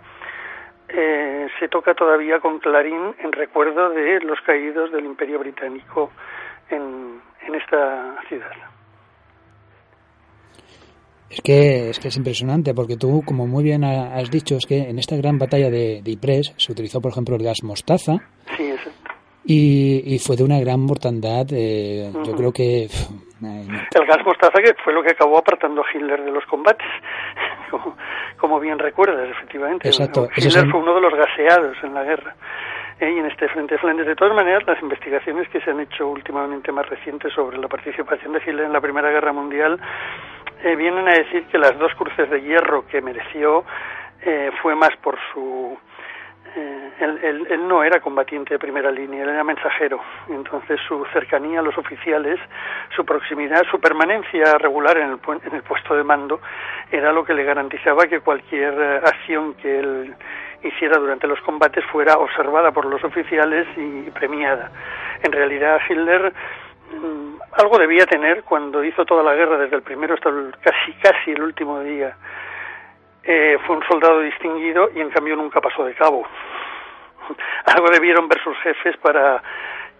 eh, se toca todavía con clarín en recuerdo de los caídos del Imperio Británico en, en esta ciudad. Es que, es que es impresionante, porque tú, como muy bien has dicho, es que en esta gran batalla de, de Ypres se utilizó, por ejemplo, el gas mostaza. Sí, exacto. Y, y fue de una gran mortandad. Eh, Yo creo que. el gas mostaza que fue lo que acabó apartando a Hitler de los combates, como, bien recuerdas, efectivamente. Exacto. Hitler fue uno de los gaseados en la guerra. Eh, y en este frente de Flandes. De todas maneras, las investigaciones que se han hecho últimamente más recientes sobre la participación de Hitler en la Primera Guerra Mundial eh, vienen a decir que las dos cruces de hierro que mereció eh, fue más por su eh, él, no era combatiente de primera línea, él era mensajero. Entonces su cercanía a los oficiales, su proximidad, su permanencia regular en el, en el puesto de mando era lo que le garantizaba que cualquier acción que él hiciera durante los combates fuera observada por los oficiales y premiada. En realidad Hitler Mm, algo debía tener cuando hizo toda la guerra, desde el primero hasta el, casi, casi el último día. Eh, fue un soldado distinguido y en cambio nunca pasó de cabo. [laughs] algo debieron ver sus jefes para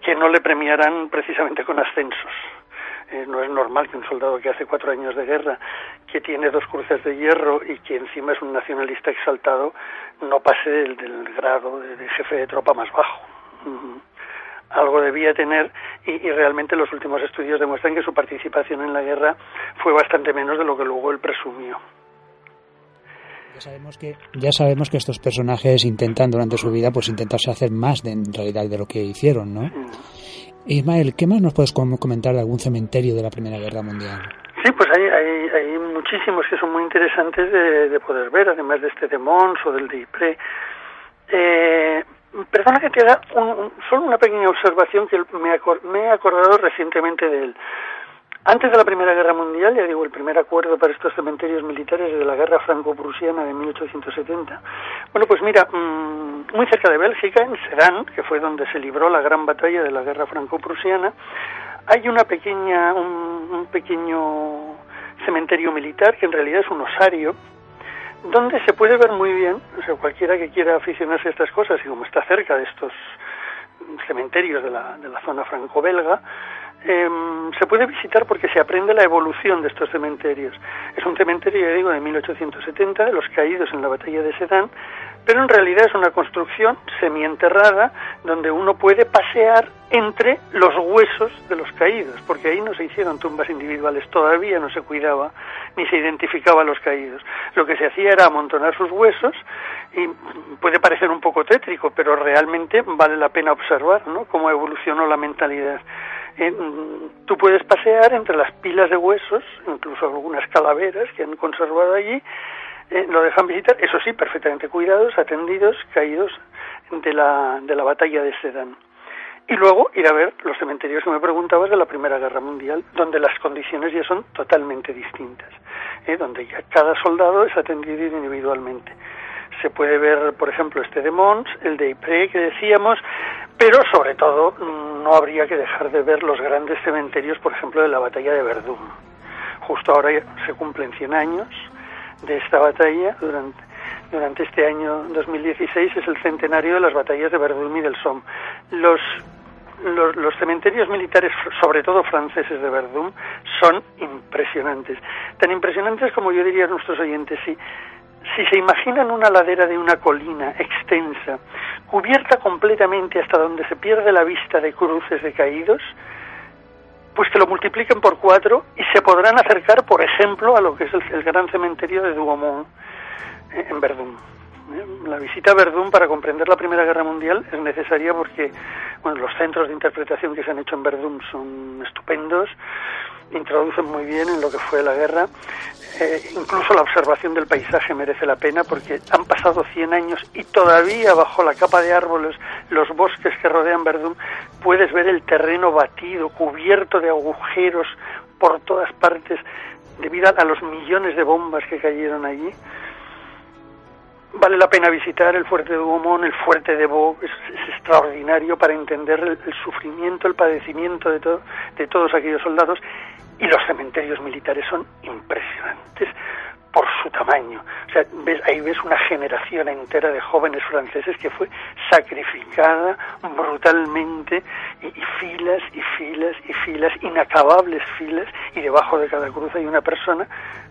que no le premiaran precisamente con ascensos. Eh, no es normal que un soldado que hace cuatro años de guerra, que tiene dos cruces de hierro y que encima es un nacionalista exaltado, no pase del, grado de, jefe de tropa más bajo algo debía tener y, realmente los últimos estudios demuestran que su participación en la guerra fue bastante menos de lo que luego él presumió. Ya sabemos que, ya sabemos que estos personajes intentan durante su vida pues intentarse hacer más de, en realidad de lo que hicieron, ¿no? Mm. Ismael, ¿qué más nos puedes comentar de algún cementerio de la Primera Guerra Mundial? Sí, pues hay, hay, hay muchísimos que son muy interesantes de, poder ver, además de este de Mons o del de Ypres. Eh, Perdona que te haga solo una pequeña observación que me, me he acordado recientemente de él. Antes de la Primera Guerra Mundial, ya digo, el primer acuerdo para estos cementerios militares de la Guerra Franco-Prusiana de 1870, bueno, pues mira, mm, muy cerca de Bélgica, en Sedan, que fue donde se libró la gran batalla de la Guerra Franco-Prusiana, hay una pequeña, un, un pequeño cementerio militar que en realidad es un osario, donde se puede ver muy bien, o sea, cualquiera que quiera aficionarse a estas cosas y como está cerca de estos cementerios de la, de la zona franco-belga, em, se puede visitar porque se aprende la evolución de estos cementerios. Es un cementerio, ya digo, de 1870, de los caídos en la batalla de Sedan, pero en realidad es una construcción semienterrada donde uno puede pasear entre los huesos de los caídos, porque ahí no se hicieron tumbas individuales, todavía no se cuidaba ni se identificaba a los caídos. Lo que se hacía era amontonar sus huesos y puede parecer un poco tétrico, pero realmente vale la pena observar ¿no? cómo evolucionó la mentalidad. Eh, tú puedes pasear entre las pilas de huesos, incluso algunas calaveras que han conservado allí, eh, lo dejan visitar, eso sí, perfectamente cuidados, atendidos, caídos de la, de la batalla de Sedan. Y luego ir a ver los cementerios que me preguntabas de la Primera Guerra Mundial, donde las condiciones ya son totalmente distintas, ¿eh? donde ya cada soldado es atendido individualmente. Se puede ver, por ejemplo, este de Mons, el de Ypres que decíamos, pero sobre todo mm, no habría que dejar de ver los grandes cementerios, por ejemplo, de la batalla de Verdún. Justo ahora se cumplen 100 años, de esta batalla durante, durante este año 2016 es el centenario de las batallas de Verdun y del Somme. Los, los, cementerios militares, sobre todo franceses de Verdun, son impresionantes. Tan impresionantes como yo diría a nuestros oyentes, si, si se imaginan una ladera de una colina extensa, cubierta completamente hasta donde se pierde la vista de cruces de caídos, pues que lo multipliquen por cuatro y se podrán acercar, por ejemplo, a lo que es el, gran cementerio de Douaumont eh, en Verdún. La visita a Verdún para comprender la Primera Guerra Mundial es necesaria porque bueno, los centros de interpretación que se han hecho en Verdún son estupendos introducen muy bien en lo que fue la guerra. Eh, incluso la observación del paisaje merece la pena porque han pasado 100 años y todavía bajo la capa de árboles, los bosques que rodean Verdún, puedes ver el terreno batido, cubierto de agujeros por todas partes debido a los millones de bombas que cayeron allí. Vale la pena visitar el fuerte de Douaumont, el fuerte de Vaux, es, extraordinario para entender el, sufrimiento, el padecimiento de, de todos aquellos soldados y los cementerios militares son impresionantes por su tamaño. O sea, ves, ahí ves una generación entera de jóvenes franceses que fue sacrificada brutalmente y, filas y filas y filas, inacabables filas, y debajo de cada cruz hay una persona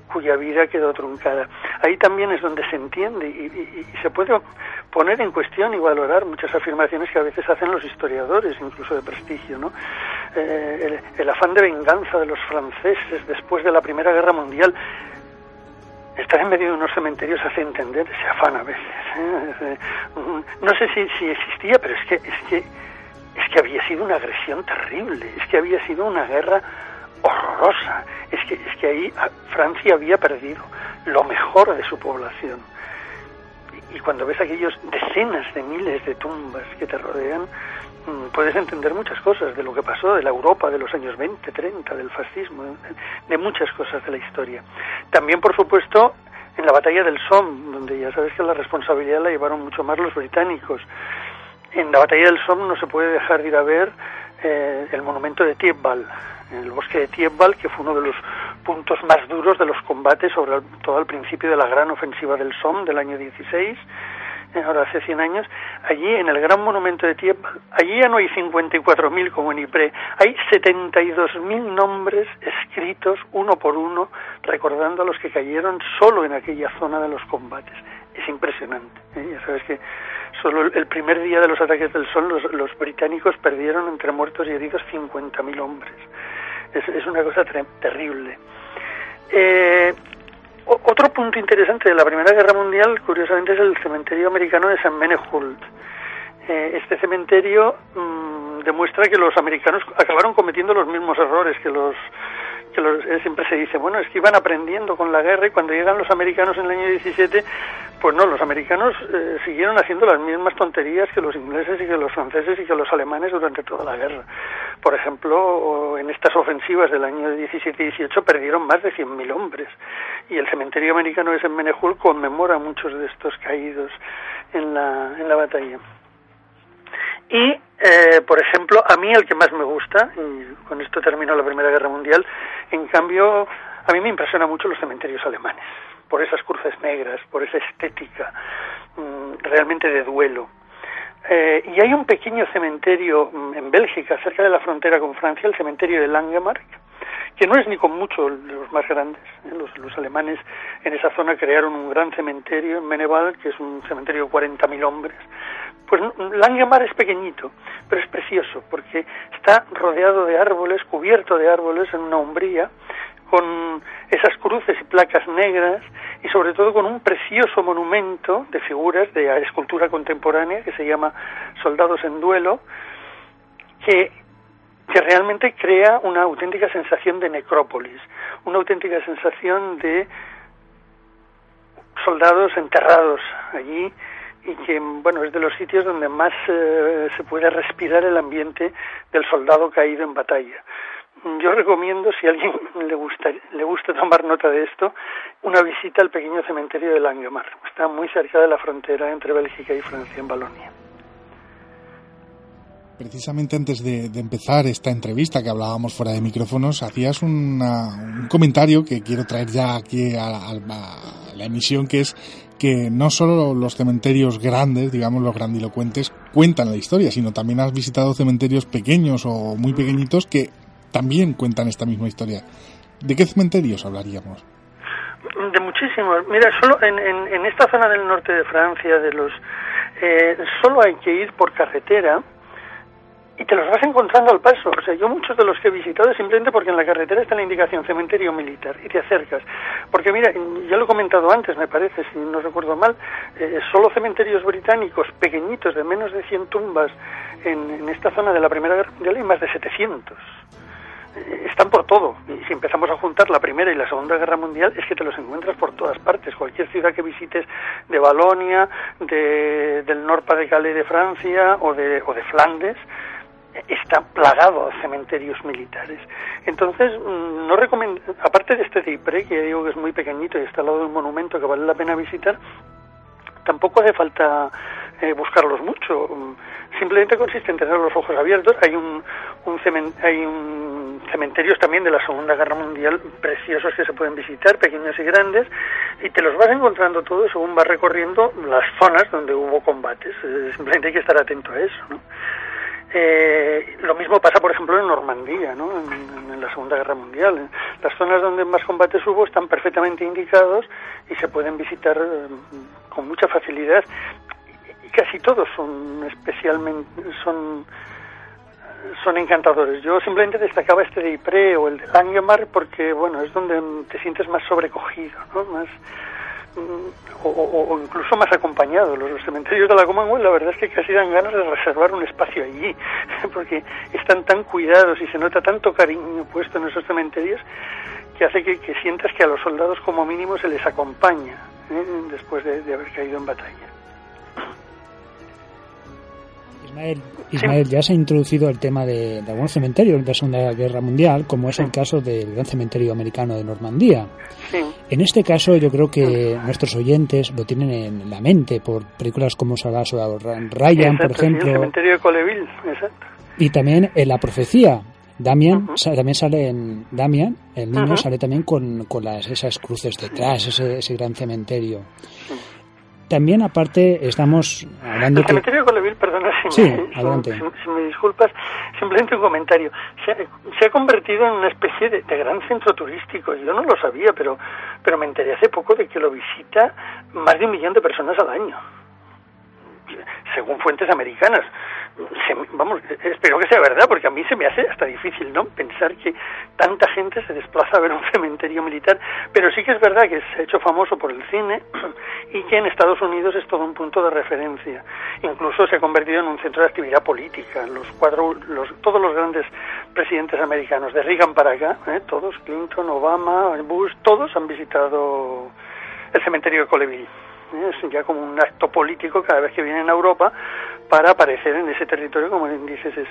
cuya vida quedó truncada. Ahí también es donde se entiende y, se puede poner en cuestión y valorar muchas afirmaciones que a veces hacen los historiadores, incluso de prestigio, ¿no? Eh, el, afán de venganza de los franceses después de la Primera Guerra Mundial estar en medio de unos cementerios hace entender ese afán a veces. ¿eh? No sé si, si existía, pero es que, es que es que había sido una agresión terrible, es que había sido una guerra horrorosa, es que, es que ahí Francia había perdido lo mejor de su población. Y, cuando ves aquellos decenas de miles de tumbas que te rodean, Mm, puedes entender muchas cosas de lo que pasó, de la Europa de los años 20, 30, del fascismo, de muchas cosas de la historia. También, por supuesto, en la batalla del Somme, donde ya sabes que la responsabilidad la llevaron mucho más los británicos. En la batalla del Somme no se puede dejar de ir a ver eh, el monumento de Thiepval, en el bosque de Thiepval, que fue uno de los puntos más duros de los combates sobre todo al principio de la gran ofensiva del Somme del año 16 ahora hace 100 años, allí en el gran monumento de Tiepa, allí ya no hay 54.000 como en Ypres, hay 72.000 nombres escritos uno por uno, recordando a los que cayeron solo en aquella zona de los combates. Es impresionante. ¿eh? Ya sabes que solo el primer día de los ataques del sol los, británicos perdieron entre muertos y heridos 50.000 hombres. Es, una cosa terrible. Eh, otro punto interesante de la Primera Guerra Mundial, curiosamente, es el cementerio americano de San Menehult. Eh, este cementerio mm, demuestra que los americanos acabaron cometiendo los mismos errores que los que eh, siempre se dice, bueno, es que iban aprendiendo con la guerra y cuando llegan los americanos en el año 17, pues no, los americanos eh, siguieron haciendo las mismas tonterías que los ingleses y que los franceses y que los alemanes durante toda la guerra. Por ejemplo, en estas ofensivas del año 17 y 18 perdieron más de 100.000 hombres y el cementerio americano de Menehul conmemora muchos de estos caídos en la, en la batalla. Y, eh, por ejemplo, a mí el que más me gusta, y con esto terminó la Primera Guerra Mundial, en cambio, a mí me impresiona mucho los cementerios alemanes. por esas cruces negras, por esa estética mm, realmente de duelo. Eh, y hay un pequeño cementerio mm, en Bélgica, cerca de la frontera con Francia, el cementerio de Langemark, que no es ni con mucho los más grandes. ¿eh? Los, los, alemanes en esa zona crearon un gran cementerio en Meneval, que es un cementerio de 40.000 hombres. Pues Langemar es pequeñito, pero es precioso, porque está rodeado de árboles, cubierto de árboles en una umbría, con esas cruces y placas negras y sobre todo con un precioso monumento de figuras de escultura contemporánea que se llama Soldados en Duelo, que, que realmente crea una auténtica sensación de necrópolis, una auténtica sensación de soldados enterrados allí y que bueno es de los sitios donde más eh, se puede respirar el ambiente del soldado caído en batalla yo recomiendo, si a alguien le gusta, le gusta tomar nota de esto, una visita al pequeño cementerio de Langemar. Está muy cerca de la frontera entre Bélgica y Francia, en Balonia. Precisamente antes de, empezar esta entrevista que hablábamos fuera de micrófonos, hacías un comentario que quiero traer ya aquí a, la emisión, que es que no solo los cementerios grandes, digamos los grandilocuentes, cuentan la historia, sino también has visitado cementerios pequeños o muy pequeñitos que también cuentan esta misma historia. ¿De qué cementerios hablaríamos? De muchísimos. Mira, solo en, en, esta zona del norte de Francia, de los, eh, solo hay que ir por carretera y te los vas encontrando al paso. O sea, yo muchos de los que he visitado simplemente porque en la carretera está la indicación cementerio militar y te acercas. Porque mira, ya lo he comentado antes, me parece, si no recuerdo mal, eh, solo cementerios británicos pequeñitos de menos de 100 tumbas en, en esta zona de la Primera Guerra Mundial hay más de 700 están por todo. Y si empezamos a juntar la Primera y la Segunda Guerra Mundial, es que te los encuentras por todas partes. Cualquier ciudad que visites de Balonia, de, del Norte de Calais de Francia o de, o de Flandes, está plagado de cementerios militares. Entonces, mm, no recomiendo, aparte de este Cipre, que digo que es muy pequeñito y está al lado de un monumento que vale la pena visitar, tampoco hace falta eh, buscarlos mucho. Simplemente consiste en tener los ojos abiertos. Hay un, un, hay un cementerios también de la Segunda Guerra Mundial preciosos que se pueden visitar, pequeños y grandes, y te los vas encontrando todos según vas recorriendo las zonas donde hubo combates. Eh, simplemente hay que estar atento a eso. ¿no? Eh, lo mismo pasa, por ejemplo, en Normandía, ¿no? en, la Segunda Guerra Mundial. Las zonas donde más combates hubo están perfectamente indicados y se pueden visitar con mucha facilidad y casi todos son especialmente son son encantadores. Yo simplemente destacaba este de Ypres o el de Langemar porque bueno es donde te sientes más sobrecogido, ¿no? más mm, o, incluso más acompañado. Los cementerios de la Commonwealth la verdad es que casi dan ganas de reservar un espacio allí [laughs] porque están tan cuidados y se nota tanto cariño puesto en esos cementerios que hace que, sientas que a los soldados como mínimo se les acompaña ¿eh? después de, de haber caído en batalla. Ismael, ya se ha introducido el tema de, algunos cementerios de la Segunda Guerra Mundial, como es el caso del gran cementerio americano de Normandía. En este caso, yo creo que nuestros oyentes lo tienen en la mente por películas como Salaso Ryan, por ejemplo. el cementerio de Coleville, exacto. Y también en La Profecía. Damian también sale en Damian, el niño sale también con, con las, esas cruces detrás, ese, ese gran cementerio. También, aparte, estamos hablando. El cementerio de Coleville, perdona si, me, disculpas, simplemente un comentario. Se, ha convertido en una especie de, de, gran centro turístico. Yo no lo sabía, pero, pero me enteré hace poco de que lo visita más de un millón de personas al año, según fuentes americanas vamos, espero que sea verdad, porque a mí se me hace hasta difícil, ¿no? Pensar que tanta gente se desplaza a ver un [laughs] cementerio militar, pero sí que es verdad que se ha hecho famoso por el cine [clears throat] y que en Estados Unidos es todo un punto de referencia. Incluso se ha convertido en un centro de actividad política. Los cuatro, los, todos los grandes presidentes americanos, de Reagan para acá, ¿eh? todos, Clinton, Obama, Bush, todos han visitado el cementerio de Coleville es ya como un acto político cada vez que vienen a Europa para aparecer en ese territorio, como dices, es,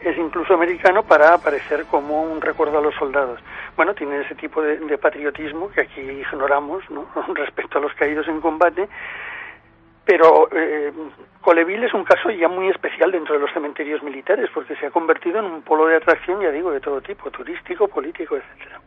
es incluso americano para aparecer como un recuerdo a los soldados. Bueno, tiene ese tipo de, patriotismo que aquí ignoramos ¿no? [laughs] respecto a los caídos en combate, pero eh, Coleville es un caso ya muy especial dentro de los cementerios militares porque se ha convertido en un polo de atracción, ya digo, de todo tipo, turístico, político, etcétera.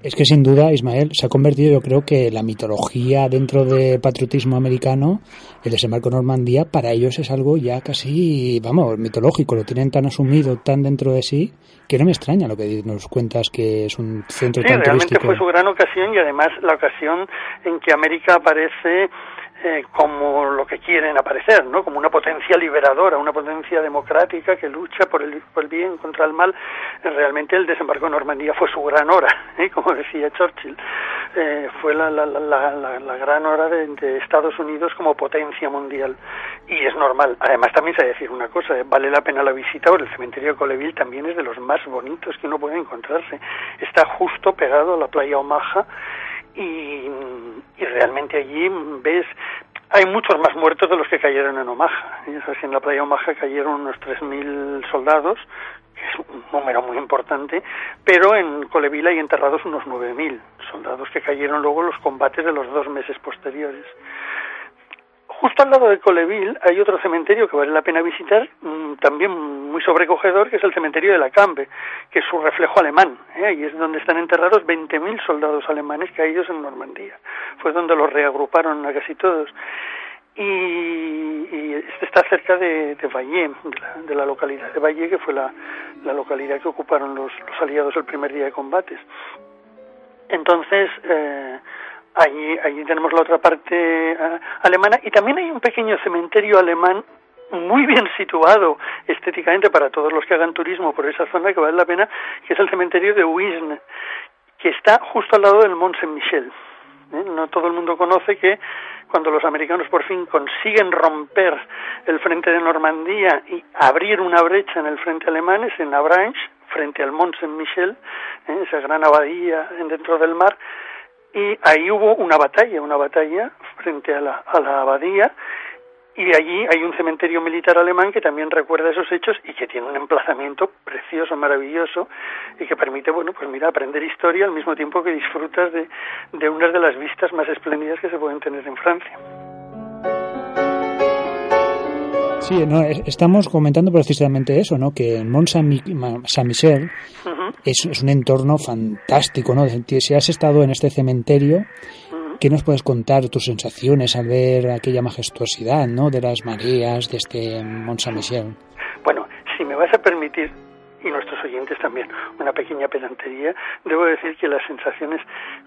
Es que sin duda, Ismael, se ha convertido, yo creo que la mitología dentro del patriotismo americano, el desembarco en Normandía, para ellos es algo ya casi, vamos, mitológico, lo tienen tan asumido, tan dentro de sí, que no me extraña lo que nos cuentas que es un centro sí, tan realmente fue su gran ocasión y además la ocasión en que América aparece eh, como lo que quieren aparecer, ¿no? Como una potencia liberadora, una potencia democrática que lucha por el, bien contra el mal. Eh, realmente el desembarco en Normandía fue su gran hora, [laughs] ¿eh? como decía Churchill. Eh, fue la, la, la, gran hora de, Estados Unidos como potencia mundial. Y es normal. Además, también se decir una cosa, vale la pena la visita porque el cementerio de Coleville también es de los más bonitos que uno puede encontrarse. Está justo pegado a la playa Omaha y, y realmente allí ves hay muchos más muertos de los que cayeron en Omaha. en la playa Omaha cayeron unos 3.000 soldados, que es un número muy importante, pero en Coleville hay enterrados unos 9.000 soldados que cayeron luego en los combates de los dos meses posteriores. Justo al lado de Coleville hay otro cementerio que vale la pena visitar, mm, también muy sobrecogedor, que es el cementerio de la Cambe, que es su reflejo alemán. ¿eh? Y es donde están enterrados 20.000 soldados alemanes caídos en Normandía. Fue donde los reagruparon a casi todos. Y, y este está cerca de, de Valle, de la, localidad de Valle, que fue la, localidad que ocuparon los, los aliados el primer día de combates. Entonces, eh, Allí, allí tenemos la otra parte uh, alemana y también hay un pequeño cementerio alemán muy bien situado estéticamente para todos los que hagan turismo por esa zona que vale la pena, que es el cementerio de Wisn, que está justo al lado del Mont Saint-Michel. ¿Eh? No todo el mundo conoce que cuando los americanos por fin consiguen romper el frente de Normandía y abrir una brecha en el frente alemán es en Avranches, frente al Mont Saint-Michel, ¿eh? esa gran abadía dentro del mar, y ahí hubo una batalla, una batalla frente a la, a la abadía y allí hay un cementerio militar alemán que también recuerda esos hechos y que tiene un emplazamiento precioso, maravilloso y que permite, bueno, pues mira, aprender historia al mismo tiempo que disfrutas de, de una de las vistas más espléndidas que se pueden tener en Francia. Sí, no, estamos comentando precisamente eso, ¿no? Que Mont Saint-Michel uh -huh. es, es, un entorno fantástico, ¿no? Si has estado en este cementerio, uh -huh. ¿qué nos puedes contar tus sensaciones al ver aquella majestuosidad, ¿no? De las mareas de este Mont Saint-Michel. Bueno, si me vas a permitir, y nuestros oyentes también una pequeña pedantería, debo decir que las sensaciones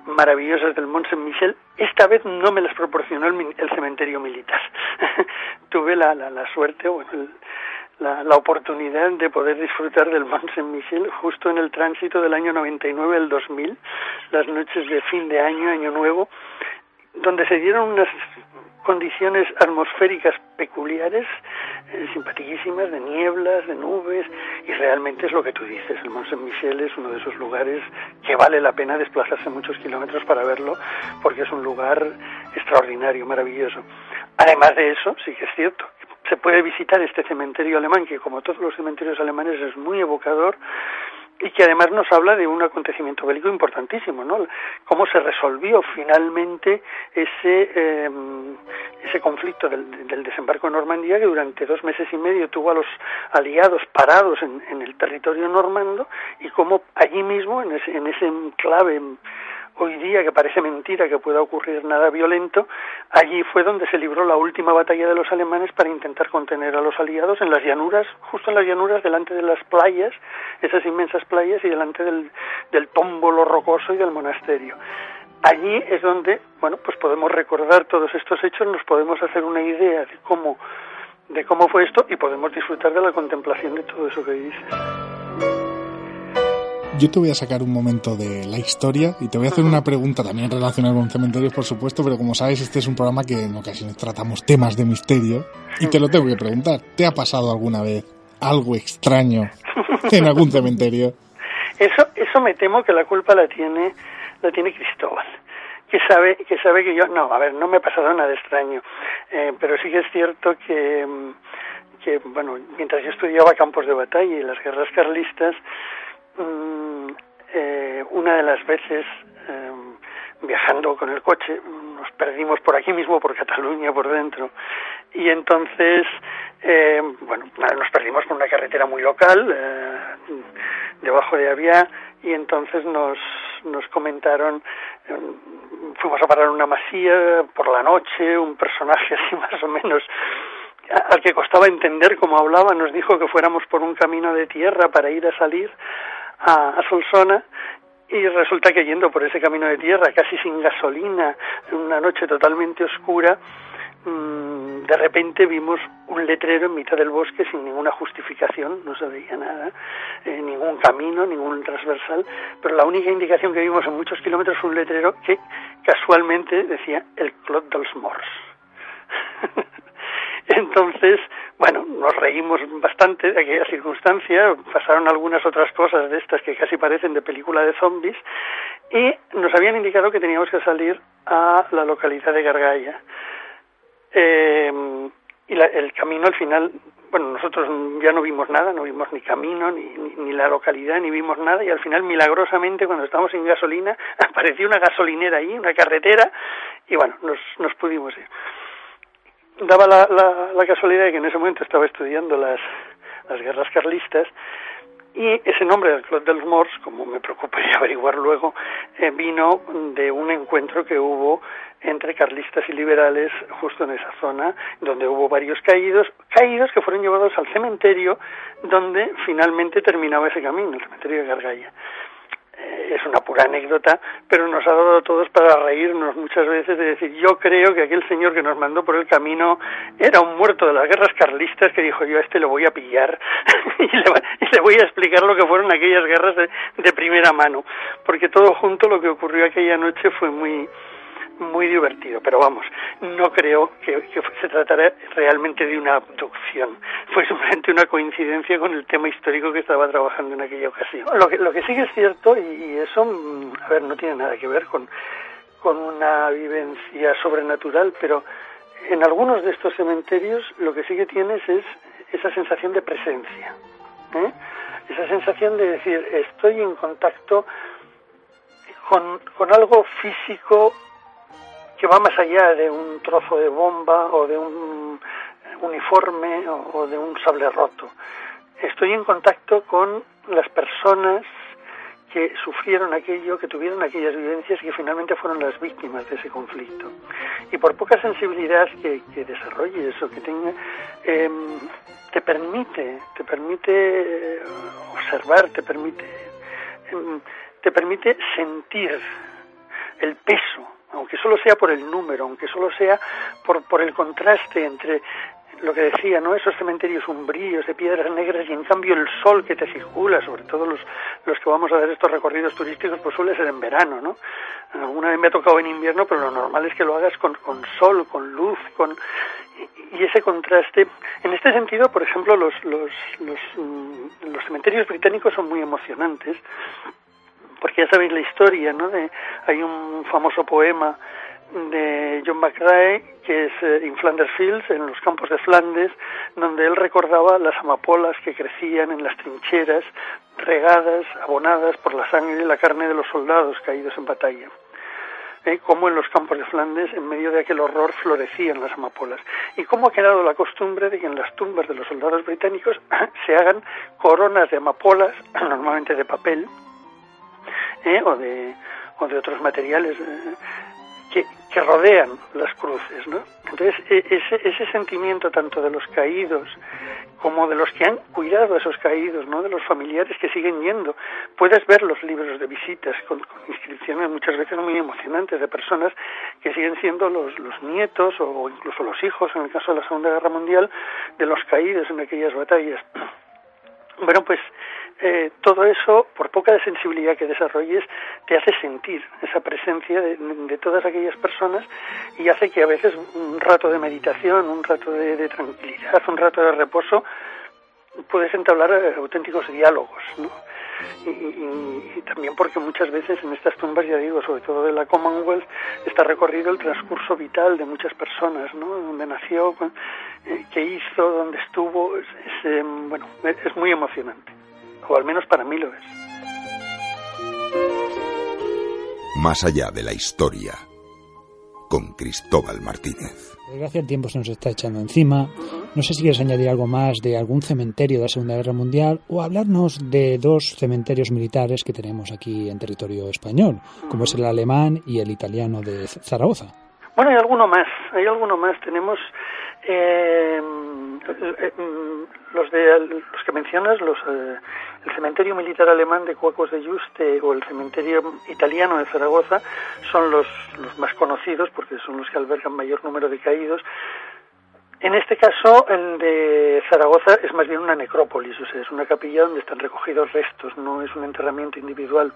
maravillosas del Mont Saint-Michel esta vez no me las proporcionó el, el cementerio militar. [laughs] Tuve la, la, la suerte, bueno, el, la, la, oportunidad de poder disfrutar del Mont Saint-Michel justo en el tránsito del año 99 al 2000, las noches de fin de año, año nuevo, donde se dieron unas condiciones atmosféricas peculiares, eh, de nieblas, de nubes, y realmente es lo que tú dices, el Mont Saint-Michel es uno de esos lugares que vale la pena desplazarse muchos kilómetros para verlo, porque es un lugar extraordinario, maravilloso. Además de eso, sí que es cierto, se puede visitar este cementerio alemán, que como todos los cementerios alemanes es muy evocador, y que además nos habla de un acontecimiento bélico importantísimo, ¿no? Cómo se resolvió finalmente ese eh, ese conflicto del, del, desembarco en Normandía que durante dos meses y medio tuvo a los aliados parados en, en el territorio normando y cómo allí mismo en ese, en ese enclave hoy día que parece mentira que pueda ocurrir nada violento, allí fue donde se libró la última batalla de los alemanes para intentar contener a los aliados en las llanuras, justo en las llanuras, delante de las playas, esas inmensas playas y delante del, del tómbolo rocoso y del monasterio. Allí es donde, bueno, pues podemos recordar todos estos hechos, nos podemos hacer una idea de cómo, de cómo fue esto y podemos disfrutar de la contemplación de todo eso que dices. Yo te voy a sacar un momento de la historia y te voy a hacer una pregunta también relacionada con cementerios, por supuesto, pero como sabes, este es un programa que en ocasiones tratamos temas de misterio y te lo tengo que preguntar. ¿Te ha pasado alguna vez algo extraño en algún cementerio? Eso, eso me temo que la culpa la tiene, la tiene Cristóbal que sabe que sabe que yo no a ver no me ha pasado nada extraño eh, pero sí que es cierto que que bueno mientras yo estudiaba campos de batalla y las guerras carlistas mmm, eh, una de las veces eh, viajando con el coche nos perdimos por aquí mismo por Cataluña por dentro. Y entonces eh, bueno nos perdimos por una carretera muy local debajo de Avia y entonces nos nos comentaron, eh, fuimos a parar una masía por la noche, un personaje [laughs] así más o menos al que costaba entender cómo hablaba, nos dijo que fuéramos por un camino de tierra para ir a salir a, a Solsona y resulta que yendo por ese camino de tierra, casi sin gasolina, en una noche totalmente oscura, mm, de repente vimos un letrero en mitad del bosque sin ninguna justificación, no se veía nada, eh, ningún camino, ningún transversal, pero la única indicación que vimos en muchos kilómetros fue un letrero que casualmente decía el Clot dels Morts. [laughs] Entonces, bueno, nos reímos bastante de aquella circunstancia, pasaron algunas otras cosas de estas que casi parecen de película de zombies, y nos habían indicado que teníamos que salir a la localidad de Gargaya. Eh, y el camino al final, bueno, nosotros ya no vimos nada, no vimos ni camino, ni, ni, la localidad, ni vimos nada, y al final, milagrosamente, cuando estábamos en gasolina, [laughs] apareció una gasolinera ahí, una carretera, y bueno, nos, nos pudimos ir daba la, la, la, casualidad de que en ese momento estaba estudiando las, las guerras carlistas y ese nombre del Club de los Morts, como me preocuparía [laughs] averiguar luego, eh, vino de un encuentro que hubo entre carlistas y liberales justo en esa zona, donde hubo varios caídos, caídos que fueron llevados al cementerio donde finalmente terminaba ese camino, el cementerio de Gargaya. Es una pura anécdota, pero nos ha dado a todos para reírnos muchas veces de decir, yo creo que aquel señor que nos mandó por el camino era un muerto de las guerras carlistas que dijo, yo a este lo voy a pillar [laughs] y, le, y, le, voy a explicar lo que fueron aquellas guerras de primera mano, porque todo junto lo que ocurrió aquella noche fue muy muy divertido, pero vamos, no creo que, que, se tratara realmente de una abducción. Fue simplemente una coincidencia con el tema histórico que estaba trabajando en aquella ocasión. Lo que, lo que sí que es cierto, y eso, mm, a ver, no tiene nada que ver con, con una vivencia sobrenatural, pero en algunos de estos cementerios lo que sí que tienes es esa sensación de presencia. ¿eh? Esa sensación de decir, estoy en contacto con, con algo físico que va más allá de un trozo de bomba o de un uniforme o, de un sable roto. Estoy en contacto con las personas que sufrieron aquello, que tuvieron aquellas vivencias y que finalmente fueron las víctimas de ese conflicto. Y por poca sensibilidad que, que desarrolles o que tenga, eh, te permite, te permite observar, te permite, eh, te permite sentir el peso aunque solo sea por el número, aunque solo sea por, por el contraste entre lo que decía, ¿no? Esos cementerios umbríos de piedras negras y en cambio el sol que te circula, sobre todo los, los que vamos a dar estos recorridos turísticos, pues suele ser en verano, ¿no? Alguna vez me ha tocado en invierno, pero lo normal es que lo hagas con, con sol, con luz, con y ese contraste. En este sentido, por ejemplo, los, los, los, mm, los cementerios británicos son muy emocionantes porque ya sabéis la historia, ¿no? De, hay un famoso poema de John McRae, que es eh, In Flanders Fields, en los campos de Flandes, donde él recordaba las amapolas que crecían en las trincheras, regadas, abonadas por la sangre y la carne de los soldados caídos en batalla. ¿Eh? cómo en los campos de Flandes, en medio de aquel horror, florecían las amapolas. Y cómo ha quedado la costumbre de que en las tumbas de los soldados británicos [clears throat] se hagan coronas de amapolas, [clears throat] normalmente de papel, ¿eh? o, de, o de otros materiales eh, que, que, rodean las cruces. ¿no? Entonces, e, ese, ese sentimiento tanto de los caídos como de los que han cuidado a esos caídos, ¿no? de los familiares que siguen yendo. Puedes ver los libros de visitas con, con inscripciones muchas veces muy emocionantes de personas que siguen siendo los, los nietos o incluso los hijos, en el caso de la Segunda Guerra Mundial, de los caídos en aquellas batallas. [clears throat] Bueno, pues eh, todo eso, por poca sensibilidad que desarrolles, te hace sentir esa presencia de, todas aquellas personas y hace que a veces un rato de meditación, un rato de, tranquilidad, un rato de reposo, puedes entablar eh, auténticos diálogos, ¿no? Y, también porque muchas veces en estas tumbas, ya digo, sobre todo de la Commonwealth, está recorrido el transcurso vital de muchas personas, ¿no? Donde nació, eh, qué hizo, dónde estuvo, es, es eh, bueno, es muy emocionante o al menos para mí lo es. Más allá de la historia, con Cristóbal Martínez. Desgracia el tiempo se nos está echando encima. No sé si quieres añadir algo más de algún cementerio de la Segunda Guerra Mundial o hablarnos de dos cementerios militares que tenemos aquí en territorio español, como es el alemán y el italiano de Zaragoza. Bueno, hay alguno más, hay alguno más. Tenemos eh, los de los que mencionas, los eh, el cementerio militar alemán de Cuacos de Yuste o el cementerio italiano de Zaragoza son los, los más conocidos porque son los que albergan mayor número de caídos. En este caso, el de Zaragoza es más bien una necrópolis, o sea, es una capilla donde están recogidos restos, no es un enterramiento individual.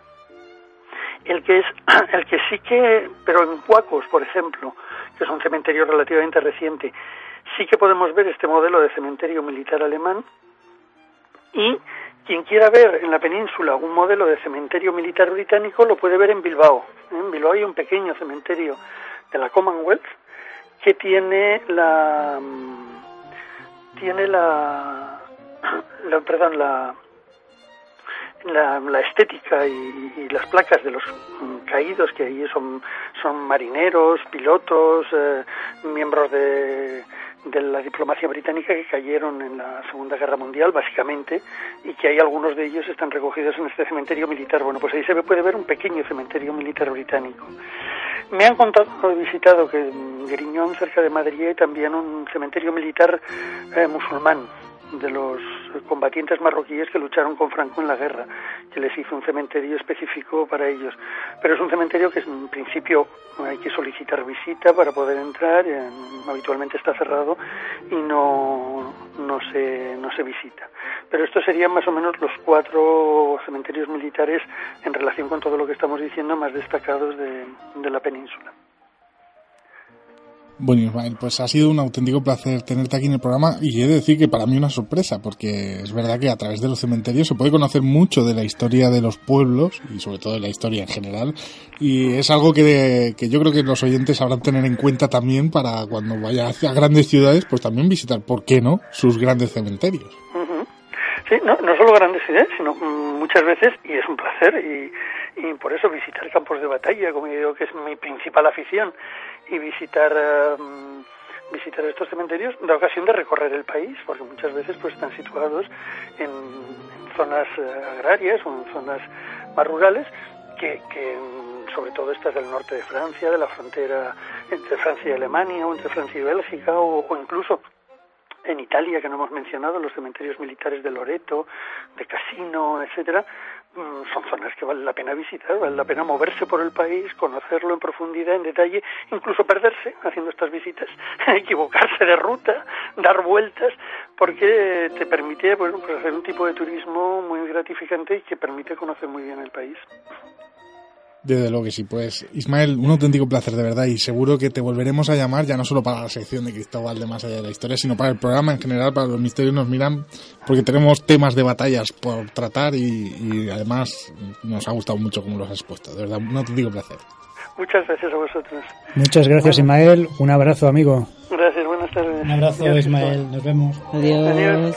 El que es, [clears throat] el que sí que, pero en Cuacos, por ejemplo, que es un cementerio relativamente reciente, sí que podemos ver este modelo de cementerio militar alemán y quien quiera ver en la península un modelo de cementerio militar británico lo puede ver en Bilbao. En Bilbao hay un pequeño cementerio de la Commonwealth que tiene la tiene la, [coughs] la perdón la la, estética y, las placas de los caídos que ahí son son marineros pilotos eh, miembros de de la diplomacia británica que cayeron en la Segunda Guerra Mundial, básicamente, y que hay algunos de ellos están recogidos en este cementerio militar. Bueno, pues ahí se puede ver un pequeño cementerio militar británico. Me han contado, he visitado que en Griñón, cerca de Madrid, hay también un cementerio militar eh, musulmán de los combatientes marroquíes que lucharon con Franco en la guerra, que les hizo un cementerio específico para ellos. Pero es un cementerio que en principio hay que solicitar visita para poder entrar, habitualmente está cerrado y no, no, se, no se visita. Pero estos serían más o menos los cuatro cementerios militares en relación con todo lo que estamos diciendo más destacados de la península. Bueno, Ismael, pues ha sido un auténtico placer tenerte aquí en el programa y he de decir que para mí una sorpresa, porque es verdad que a través de los cementerios se puede conocer mucho de la historia de los pueblos y sobre todo de la historia en general y es algo que, que yo creo que los oyentes sabrán tener en cuenta también para cuando vaya a grandes ciudades, pues también visitar, ¿por qué no?, sus grandes cementerios. Sí, no, no solo grandes ciudades, sino muchas veces, y es un placer, y, y por eso visitar campos de batalla, como digo que es mi principal afición, y visitar em, visitar estos cementerios da ocasión de recorrer el país, porque muchas veces pues están situados en, zonas eh, agrarias o en zonas más rurales, que, que sobre todo estas del norte de Francia, de la frontera entre Francia y Alemania, o entre Francia y Bélgica, o, o incluso en Italia, que no hemos mencionado, los cementerios militares de Loreto, de Casino, etcétera, son zonas que vale la pena visitar, vale la pena moverse por el país, conocerlo en profundidad, en detalle, incluso perderse haciendo estas visitas, [laughs] equivocarse de ruta, dar vueltas, porque te permite pues hacer un tipo de turismo muy gratificante y que permite conocer muy bien el país. Desde luego que sí, pues Ismael, un auténtico placer de verdad y seguro que te volveremos a llamar ya no solo para la sección de Cristóbal de Más Allá de la Historia, sino para el programa en general, para los misterios nos miran, porque tenemos temas de batallas por tratar y, además nos ha gustado mucho como los has puesto, de verdad, un auténtico placer. Muchas gracias a vosotros. Muchas gracias Ismael, un abrazo amigo. Gracias, buenas tardes. Un abrazo Ismael, nos vemos. Adiós.